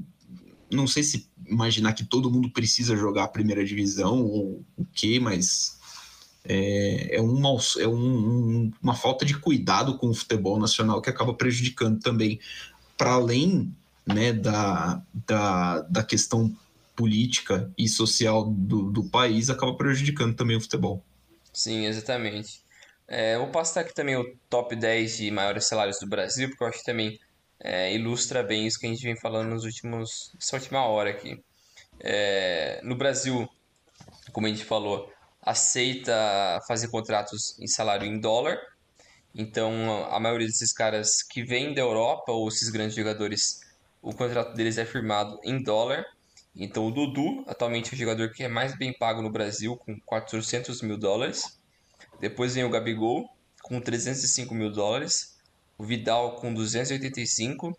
Não sei se imaginar que todo mundo precisa jogar a primeira divisão ou o quê, mas é, é, um, é um, uma falta de cuidado com o futebol nacional que acaba prejudicando também, para além né, da, da, da questão política e social do, do país, acaba prejudicando também o futebol. Sim, exatamente. É, vou passar aqui também o top 10 de maiores salários do Brasil, porque eu acho que também é, ilustra bem isso que a gente vem falando nos últimos, nessa última hora aqui. É, no Brasil, como a gente falou, aceita fazer contratos em salário em dólar. Então, a maioria desses caras que vêm da Europa, ou esses grandes jogadores, o contrato deles é firmado em dólar. Então, o Dudu, atualmente é o jogador que é mais bem pago no Brasil, com 400 mil dólares. Depois vem o Gabigol, com 305 mil dólares. O Vidal, com 285.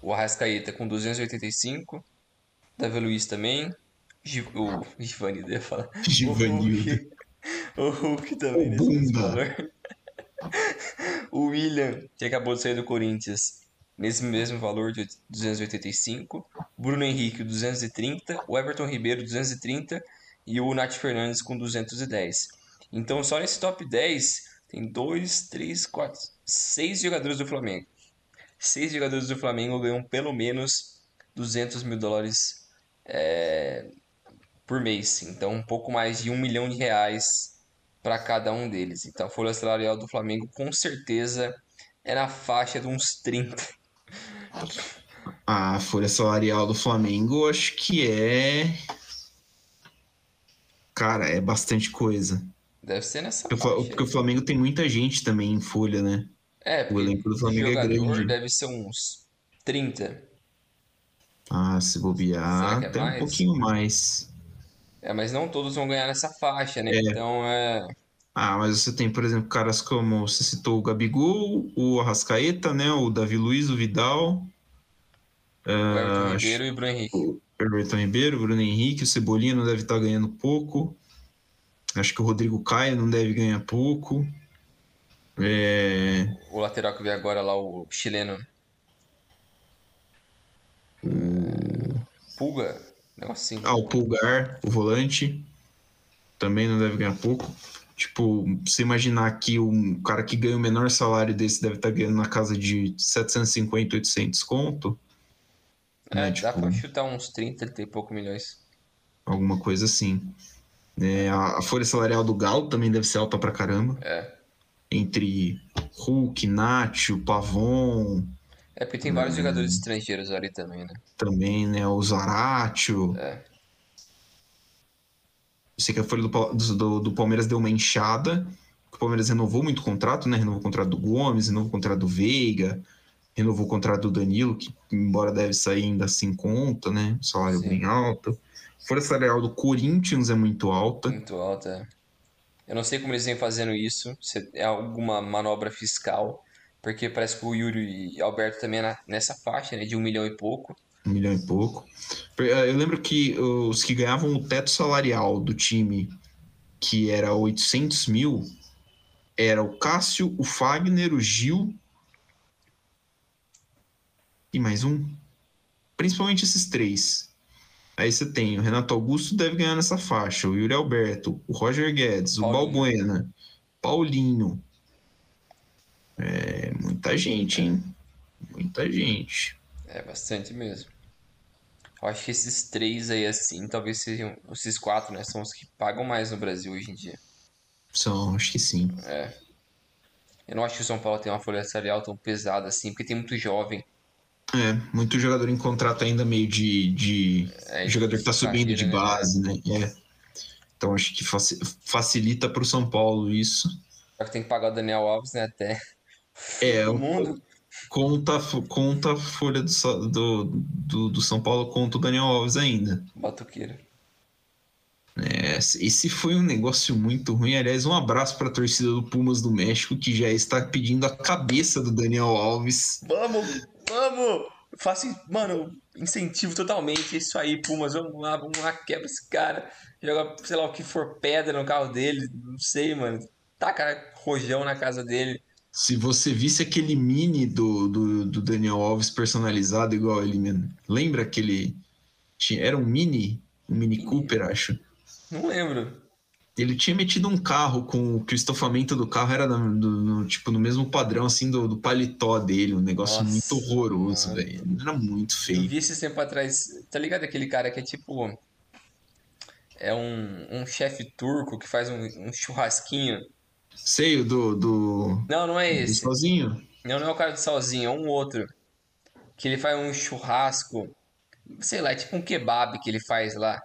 O Arrascaeta, com 285. Davi Luiz também. O Givanildo ia falar. <laughs> Givanildo. O Hulk também, o nesse valor. o William, que acabou de sair do Corinthians, nesse mesmo valor de 285. Bruno Henrique, 230. O Everton Ribeiro, 230. E o Nath Fernandes com 210. Então, só nesse top 10, tem 2, 3, 4, 6 jogadores do Flamengo. 6 jogadores do Flamengo ganham pelo menos 200 mil dólares é, por mês. Então, um pouco mais de um milhão de reais para cada um deles. Então, a folha salarial do Flamengo com certeza é na faixa de uns 30. A folha salarial do Flamengo, acho que é. Cara, é bastante coisa. Deve ser nessa porque, faixa. Porque o Flamengo tem muita gente também em folha, né? É, o elenco do Flamengo é grande. deve ser uns 30. Ah, se bobear, é até mais? um pouquinho mais. É, mas não todos vão ganhar nessa faixa, né? É. Então é. Ah, mas você tem, por exemplo, caras como você citou o Gabigol, o Arrascaeta, né? O Davi Luiz, o Vidal. O Everton uh, Ribeiro e o Bruno Henrique. O Everton Ribeiro, o Bruno Henrique, o Cebolinha não deve estar ganhando pouco. Acho que o Rodrigo Caio não deve ganhar pouco. É... O lateral que veio agora lá, o chileno. Pulga. Negocinho. Ah, o Pulgar, o volante. Também não deve ganhar pouco. Tipo, você imaginar que um cara que ganha o menor salário desse deve estar ganhando na casa de 750, 800 conto. É, né? dá tipo, pra chutar uns 30, 30 e pouco milhões. Alguma coisa assim. É, a, a folha salarial do Galo também deve ser alta pra caramba. É. Entre Hulk, Nacho, Pavon, é porque tem vários hum. jogadores estrangeiros ali também, né? Também, né? O Zaratio. É. Eu sei que a folha do, do, do, Palmeiras deu uma enxada. O Palmeiras renovou muito o contrato, né? Renovou o contrato do Gomes, renovou o contrato do Veiga, renovou o contrato do Danilo, que embora deve sair ainda assim conta, né? Salário Sim. bem alto. A folha salarial do Corinthians é muito alta. Muito alta. Eu não sei como eles vêm fazendo isso, se é alguma manobra fiscal porque parece que o Yuri e Alberto também é nessa faixa, né? De um milhão e pouco. Um milhão e pouco. Eu lembro que os que ganhavam o teto salarial do time, que era 800 mil, era o Cássio, o Fagner, o Gil e mais um. Principalmente esses três. Aí você tem o Renato Augusto deve ganhar nessa faixa, o Yuri Alberto, o Roger Guedes, Paulinho. o Balbuena, Paulinho, é muita gente, hein? Muita gente. É bastante mesmo. Eu acho que esses três aí, assim, talvez sejam. Esses quatro, né? São os que pagam mais no Brasil hoje em dia. São, acho que sim. É. Eu não acho que o São Paulo tem uma folha salarial tão pesada assim, porque tem muito jovem. É, muito jogador em contrato ainda meio de, de é, jogador que tá subindo de né? base, né? É. Então acho que facilita para o São Paulo isso. Só que tem que pagar o Daniel Alves, né? Até. É, <laughs> o mundo. Conta, conta a folha do, do, do, do São Paulo, conta o Daniel Alves ainda. Batuqueira. É, esse foi um negócio muito ruim. Aliás, um abraço para a torcida do Pumas do México, que já está pedindo a cabeça do Daniel Alves. Vamos, vamos! Faço, mano, incentivo totalmente. Isso aí, Pumas, vamos lá, vamos lá, quebra esse cara. Joga, sei lá, o que for pedra no carro dele, não sei, mano. Taca rojão na casa dele. Se você visse aquele mini do, do, do Daniel Alves personalizado igual ele, mesmo. Lembra aquele. Tinha, era um mini? Um mini, mini Cooper, acho. Não lembro. Ele tinha metido um carro com que o estofamento do carro era no, no tipo no mesmo padrão assim do, do paletó dele, um negócio Nossa, muito horroroso, velho. Era muito feio. Eu vi esse tempo atrás, tá ligado aquele cara que é tipo é um, um chefe turco que faz um, um churrasquinho. Sei, do, do. Não, não é esse. sozinho? Não, não é o cara do sozinho, é um outro. Que ele faz um churrasco. Sei lá, é tipo um kebab que ele faz lá.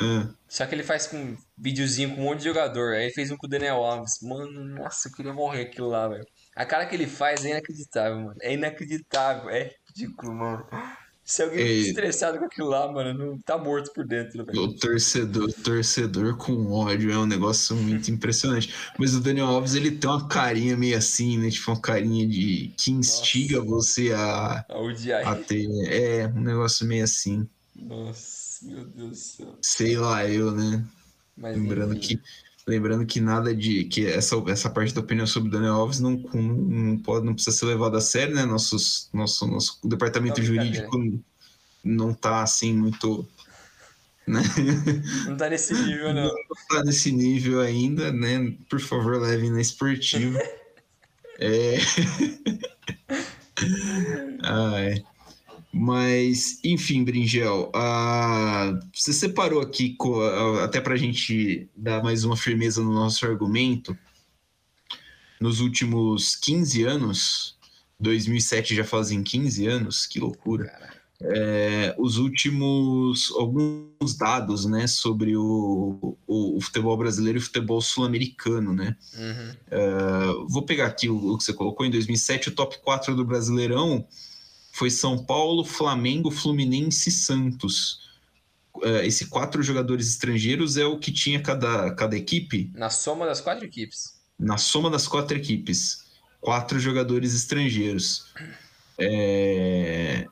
É. Só que ele faz com videozinho com um monte de jogador. Aí ele fez um com o Daniel Alves. Mano, nossa, eu queria morrer aquilo lá, velho. A cara que ele faz é inacreditável, mano. É inacreditável. É ridículo, mano. Se alguém é... estressado com aquilo lá, mano, não tá morto por dentro, velho. O torcedor, torcedor com ódio é um negócio muito <laughs> impressionante. Mas o Daniel Alves, ele tem uma carinha meio assim, né? Tipo, uma carinha de que instiga Nossa. você a, a, a ter. É, um negócio meio assim. Nossa, meu Deus do céu. Sei lá, eu, né? Mas, Lembrando enfim. que Lembrando que nada de. que essa, essa parte da opinião sobre o Daniel Alves não, não, pode, não precisa ser levada a sério, né? Nossos, nosso, nosso departamento não, jurídico não está assim muito. Né? Não está nesse nível, não. Não está nesse nível ainda, né? Por favor, levem na esportiva. <laughs> é. <laughs> ah, é. Mas, enfim, Bringel, uh, você separou aqui, uh, até para a gente dar mais uma firmeza no nosso argumento, nos últimos 15 anos, 2007 já fazem 15 anos, que loucura, é, os últimos, alguns dados, né, sobre o, o, o futebol brasileiro e o futebol sul-americano, né. Uhum. Uh, vou pegar aqui o, o que você colocou, em 2007 o top 4 do Brasileirão foi São Paulo, Flamengo, Fluminense e Santos. Uh, esse quatro jogadores estrangeiros é o que tinha cada, cada equipe? Na soma das quatro equipes. Na soma das quatro equipes. Quatro jogadores estrangeiros. É...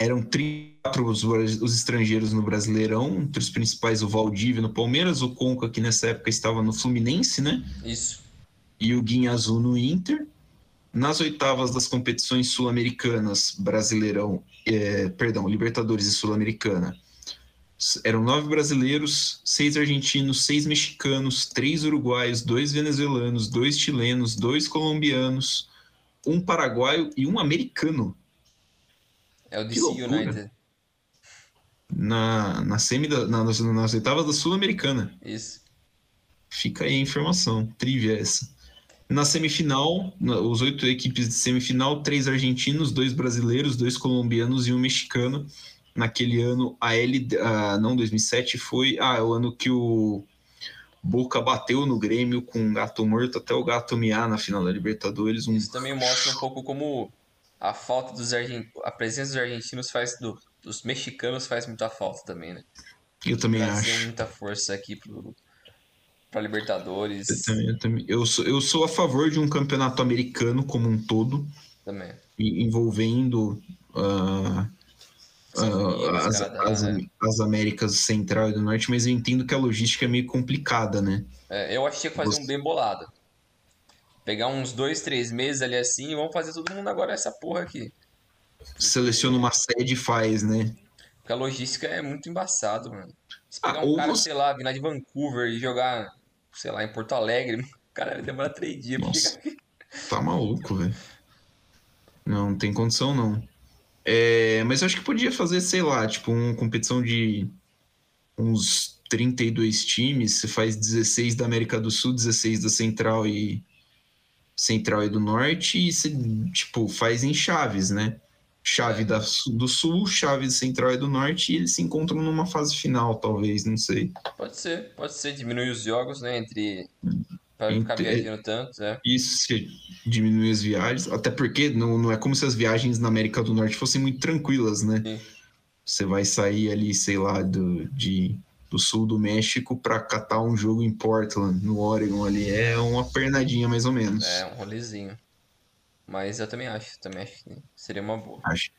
Eram 34 os, os estrangeiros no Brasileirão, entre os principais o Valdívia no Palmeiras, o Conca, que nessa época estava no Fluminense, né? Isso. E o Guinha Azul no Inter. Nas oitavas das competições sul-americanas, Brasileirão, é, perdão, Libertadores e Sul-Americana, eram nove brasileiros, seis argentinos, seis mexicanos, três uruguaios, dois venezuelanos, dois chilenos, dois colombianos, um paraguaio e um americano. É o DC United. Na, na semi da, na, nas, nas oitavas da Sul-Americana. Isso. Fica aí a informação. Trivia essa. Na semifinal, os oito equipes de semifinal, três argentinos, dois brasileiros, dois colombianos e um mexicano. Naquele ano, a L, uh, não 2007, foi ah, o ano que o Boca bateu no Grêmio com um gato morto até o gato miar na final da Libertadores. Um... Isso também mostra um pouco como a falta dos argentinos, a presença dos argentinos faz do, dos mexicanos faz muita falta também, né? Eu também acho. muita força aqui pro para Libertadores. Eu, também, eu, também. Eu, sou, eu sou a favor de um campeonato americano como um todo. Também. Envolvendo uh, uh, as, as, né? as, Américas Central e do Norte, mas eu entendo que a logística é meio complicada, né? É, eu achei que fazer Você... um bem bolado. Pegar uns dois, três meses ali assim e vamos fazer todo mundo agora essa porra aqui. Seleciona uma sede e faz, né? Porque a logística é muito embaçado, mano. Se pegar ah, um cara, você... sei lá, vir lá de Vancouver e jogar sei lá, em Porto Alegre, <laughs> cara, vai demorar três dias Nossa, Tá maluco, velho. Não, não tem condição, não. É, mas eu acho que podia fazer, sei lá, tipo, uma competição de uns 32 times. Você faz 16 da América do Sul, 16 da Central e, Central e do Norte e você, tipo, faz em chaves, né? Chave da, do Sul, chave Central e do Norte e eles se encontram numa fase final, talvez, não sei. Pode ser, pode ser. Diminuir os jogos, né? Entre. Pra não ficar Entre- viajando tanto, né? Isso diminui as viagens, até porque não, não é como se as viagens na América do Norte fossem muito tranquilas, né? Sim. Você vai sair ali, sei lá, do, de, do sul do México para catar um jogo em Portland, no Oregon ali. É uma pernadinha mais ou menos. É, um rolezinho. Mas eu também acho, também acho que seria uma boa. acho.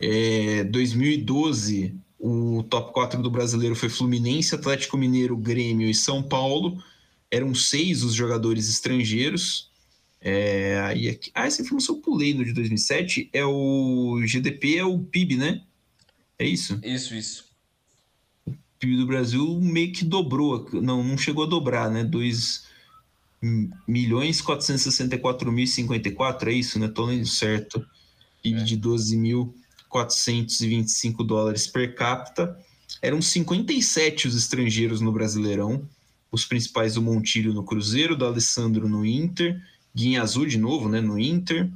É, 2012, o top 4 do brasileiro foi Fluminense, Atlético Mineiro, Grêmio e São Paulo. Eram seis os jogadores estrangeiros. É, aí aqui- ah, essa informação eu pulei no de 2007. É o GDP, é o PIB, né? É isso? Isso, isso. O PIB do Brasil meio que dobrou. Não, não chegou a dobrar, né? 2 milhões 464 mil e 54, é isso, né? Tô lendo certo. PIB É. de 12.425 dólares per capita. Eram 57 os estrangeiros no Brasileirão. Os principais do Montilho no Cruzeiro, do Alessandro no Inter, Guinha Azul de novo, né, no Inter,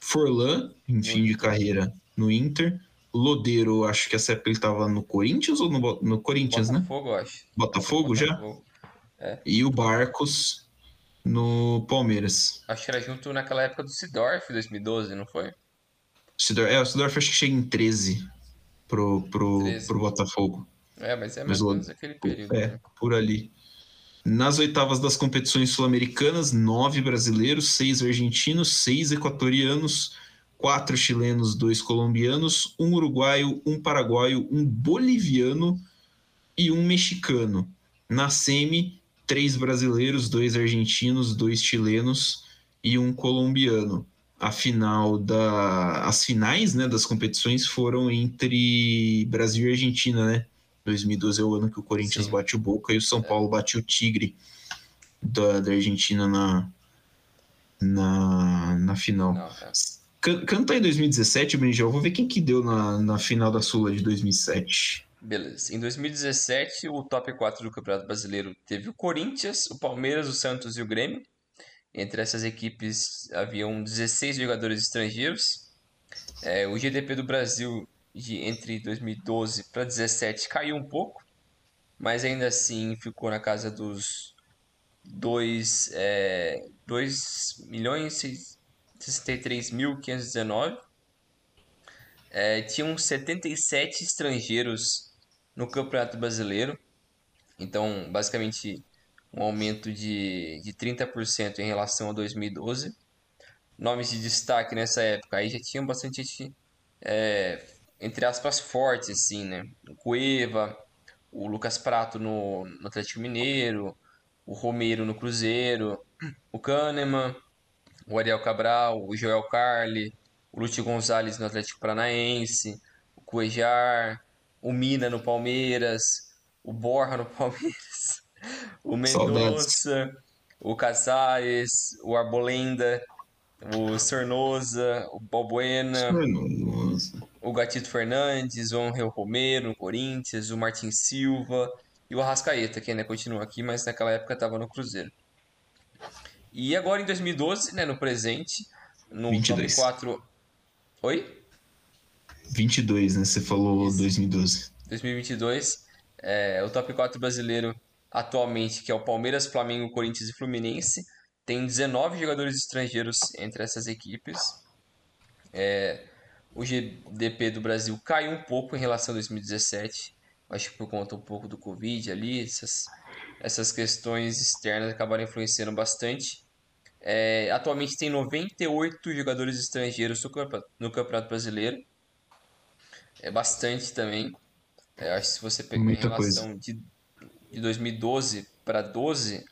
Forlan, em fim de carreira, no Inter, Lodeiro, acho que essa época ele estava no Corinthians ou no, no Corinthians, né? Botafogo, acho. Botafogo já? Botafogo. E o Barcos no Palmeiras. Acho que era junto naquela época do Sidorf, 2012, não foi? O Sidor- é, o Sidorf acho que chega em 13 pro, pro, 13. pro Botafogo. É, mas é mais ou menos aquele período. É, né? por ali. Nas oitavas das competições sul-americanas, nove brasileiros, seis argentinos, seis equatorianos, quatro chilenos, dois colombianos, um uruguaio, um paraguaio, um boliviano e um mexicano. Na semi, três brasileiros, dois argentinos, dois chilenos e um colombiano. A final da, as finais né, das competições foram entre Brasil e Argentina, né? 2012 é o ano que o Corinthians Sim. bate o Boca e o São Paulo bate o Tigre da, da Argentina na, na, na final. Não, é. Can- Canta aí 2017, Benjão. Vou ver quem que deu na, na final da Sula de 2007. Beleza. Em 2017, o top 4 do Campeonato Brasileiro teve o Corinthians, o Palmeiras, o Santos e o Grêmio. Entre essas equipes haviam 16 jogadores estrangeiros. É, o GDP do Brasil de entre 2012 para 2017 caiu um pouco, mas ainda assim ficou na casa dos 2 é, 2 milhões e 63.519. É, tinham 77 estrangeiros no Campeonato Brasileiro. Então, basicamente, um aumento de, de 30% em relação a 2012. Nomes de destaque nessa época, aí já tinham bastante gente, é, entre aspas, forte, assim, né? O Cueva, o Lucas Prato no, no Atlético Mineiro, o Romero no Cruzeiro, o Kahneman, o Ariel Cabral, o Joel Carli, o Lúcio Gonzalez no Atlético Paranaense, o Cuejar, o Mina no Palmeiras, o Borja no <laughs> Palmeiras, o Mendonça, o Casares, o Arbolenda, o Sornosa, o Balbuena, o Gatito Fernandes, o Angel Romero no Corinthians, o Martin Silva e o Arrascaeta, que ainda continua aqui, mas naquela época estava no Cruzeiro. E agora em 2012, né, no presente, no 22. top 4. Oi? 22, né? Você falou Isso. 2012. 2022, é, o top 4 brasileiro atualmente, que é o Palmeiras, Flamengo, Corinthians e Fluminense, tem 19 jogadores estrangeiros entre essas equipes. É, o GDP do Brasil caiu um pouco em relação a 2017, acho que por conta um pouco do Covid ali, essas, essas questões externas acabaram influenciando bastante. É, atualmente tem 98 jogadores estrangeiros no campe- no Campeonato Brasileiro, é bastante também. É, acho que se você pegar em relação de, de 2012 para 12,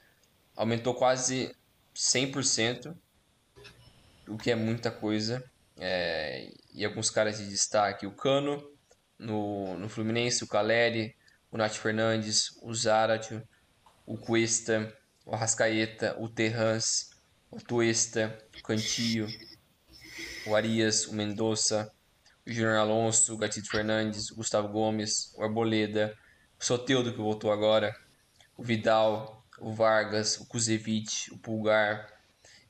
aumentou quase 100%, o que é muita coisa. É, e alguns caras de destaque, o Cano no, no Fluminense, o Caleri, o Nath Fernandes, o Zarate, o Cuesta, o Arrascaeta, o Terrans, o Tuesta, o Cantillo, o Arias, o Mendonça, Júnior Alonso, Gatito Fernandes, Gustavo Gomes, o Arboleda, o Soteudo que voltou agora, o Vidal, o Vargas, o Kuzevic, o Pulgar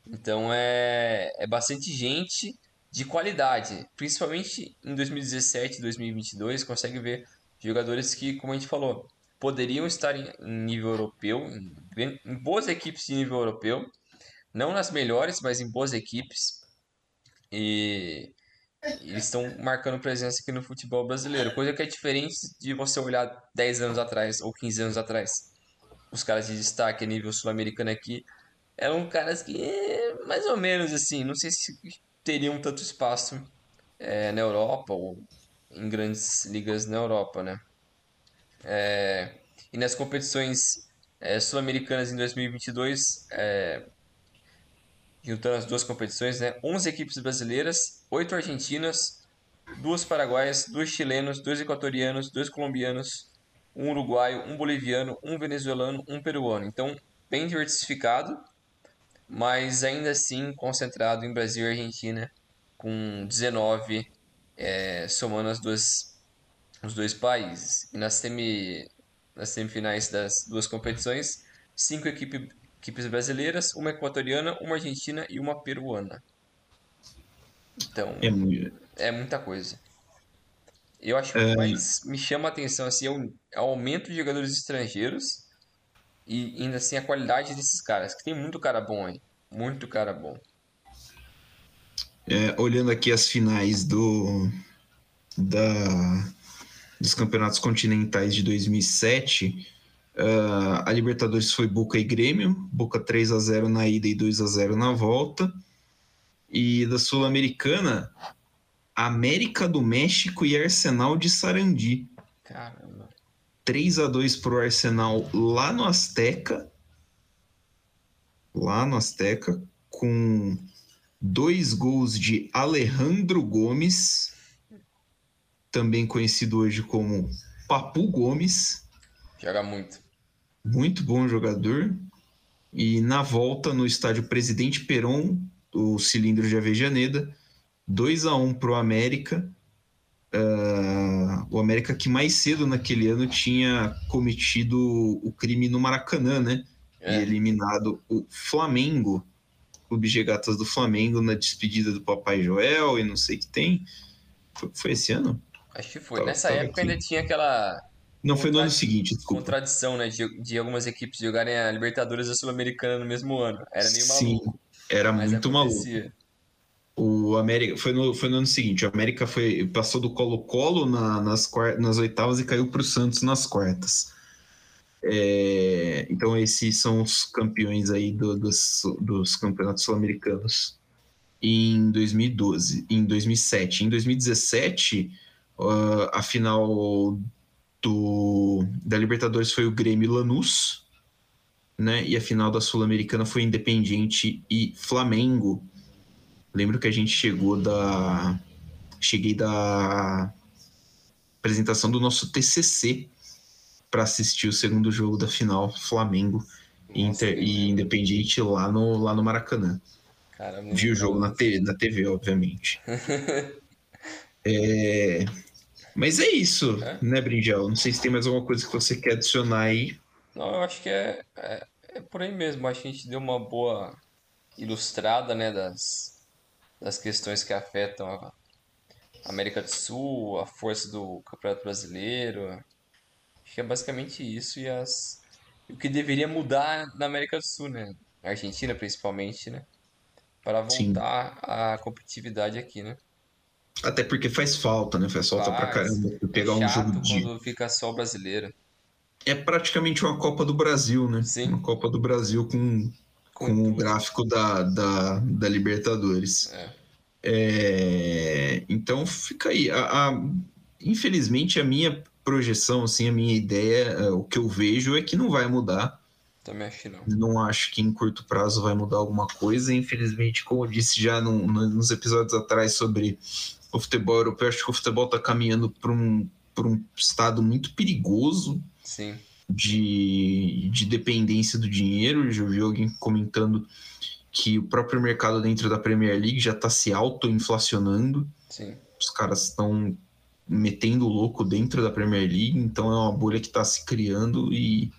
Então é, é bastante gente de qualidade, principalmente em 2017 2022, consegue ver jogadores que, como a gente falou, poderiam estar em nível europeu, em boas equipes de nível europeu, não nas melhores, mas em boas equipes. E eles estão marcando presença aqui no futebol brasileiro, coisa que é diferente de você olhar 10 anos atrás ou 15 anos atrás. Os caras de destaque a nível sul-americano aqui eram caras que, mais ou menos assim, não sei se teriam tanto espaço é, na Europa ou em grandes ligas na Europa, né? É, e nas competições é, sul-americanas em 2022, é, juntando as duas competições, né? 11 equipes brasileiras, 8 argentinas, duas paraguaias, dois chilenos, dois equatorianos, dois colombianos, um uruguaio, um boliviano, um venezuelano, um peruano. Então, bem diversificado, mas ainda assim concentrado em Brasil e Argentina, com 19, é, somando as duas, os dois países. E nas, semi, nas semifinais das duas competições, cinco equipe, equipes brasileiras, uma equatoriana, uma argentina e uma peruana. Então, É, mu- é muita coisa. Eu acho que que mais me chama a atenção assim, é é o aumento de jogadores estrangeiros e ainda assim a qualidade desses caras, que tem muito cara bom aí. Muito cara bom. é, olhando aqui as finais do, da, dos campeonatos continentais de 2007, ah, a Libertadores foi Boca e Grêmio, Boca 3 a 0 na ida e 2 a 0 na volta. E da Sul-Americana, América do México e Arsenal de Sarandi. Caramba. 3 a 2 para o Arsenal lá no Azteca. Lá no Azteca, com dois gols de Alejandro Gomes, também conhecido hoje como Papu Gomes, Joga muito. Muito bom jogador. E na volta no estádio Presidente Peron, o cilindro de Avejaneda, 2 a 1 para o América. Ah, o América que mais cedo naquele ano tinha cometido o crime no Maracanã, né? É. E eliminado o Flamengo, Clube de Gatas do Flamengo, na despedida do Papai Joel e não sei o que tem. Foi, foi esse ano? Acho que foi. Tava- Nessa tava época aqui. ainda tinha aquela Não, foi no ano seguinte, desculpa. contradição, né, de, de algumas equipes jogarem a Libertadores e a Sul-Americana no mesmo ano. Era meio Sim, maluco, era mas muito maluco. acontecia. O América foi no, foi no ano seguinte. O América foi, passou do Colo-Colo na- nas, nas oitavas e caiu para o Santos nas quartas. É, então, esses são os campeões aí do- dos, dos campeonatos sul-americanos em 2012, em 2007. Em 2017, ah, a final do, da Libertadores foi o Grêmio e Lanús, né? E a final da Sul-Americana foi Independiente e Flamengo. Lembro que a gente chegou da. Cheguei da apresentação do nosso TCC para assistir o segundo jogo da final Flamengo e Nossa, Inter- e. Independiente lá no, lá no Maracanã. Cara, Vi o jogo na, te- na TV, obviamente. <laughs> É, Mas é isso, É. né, Brinjal? Não sei se tem mais alguma coisa que você quer adicionar aí. Não, eu acho que é, é, é por aí mesmo. Acho que a gente deu uma boa ilustrada, né, das, das questões que afetam a América do Sul, a força do Campeonato Brasileiro. Acho que é basicamente isso e as o que deveria mudar na América do Sul, né? Na Argentina, principalmente, né? Para Sim. voltar à competitividade aqui, né? Até porque faz falta, né? Faz falta pra Faz. caramba pegar é um jogo de. quando fica só o brasileiro. É praticamente uma Copa do Brasil, né? Sim. Uma Copa do Brasil com, Com com o gráfico da, da, da Libertadores. É. É, então fica aí. A- a- infelizmente, a minha projeção, assim, a minha ideia, é, o que eu vejo é que não vai mudar. Também acho que não. Não acho que em curto prazo vai mudar alguma coisa. Infelizmente, como eu disse já num- nos episódios atrás sobre o futebol europeu, acho que o futebol está caminhando para um, pra um estado muito perigoso Sim. de, de dependência do dinheiro. Eu já vi alguém comentando que o próprio mercado dentro da Premier League já está se auto-inflacionando. Os caras estão metendo o louco dentro da Premier League, então é uma bolha que está se criando e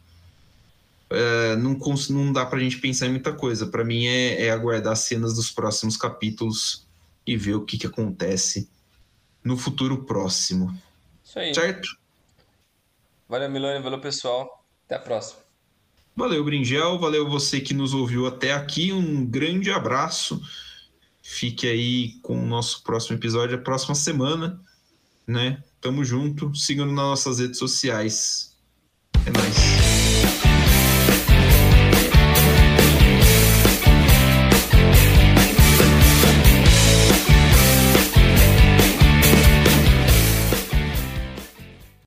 é, não, não dá pra gente pensar em muita coisa. Para mim é, é, aguardar as cenas dos próximos capítulos e ver o que, que acontece no futuro próximo. Isso aí. Certo? Valeu, Milani. Valeu, pessoal. Até a próxima. Valeu, Bringel. Valeu você que nos ouviu até aqui. Um grande abraço. Fique aí com o nosso próximo episódio, a próxima semana. Né? Tamo junto. Sigam nas nossas redes sociais. É nóis.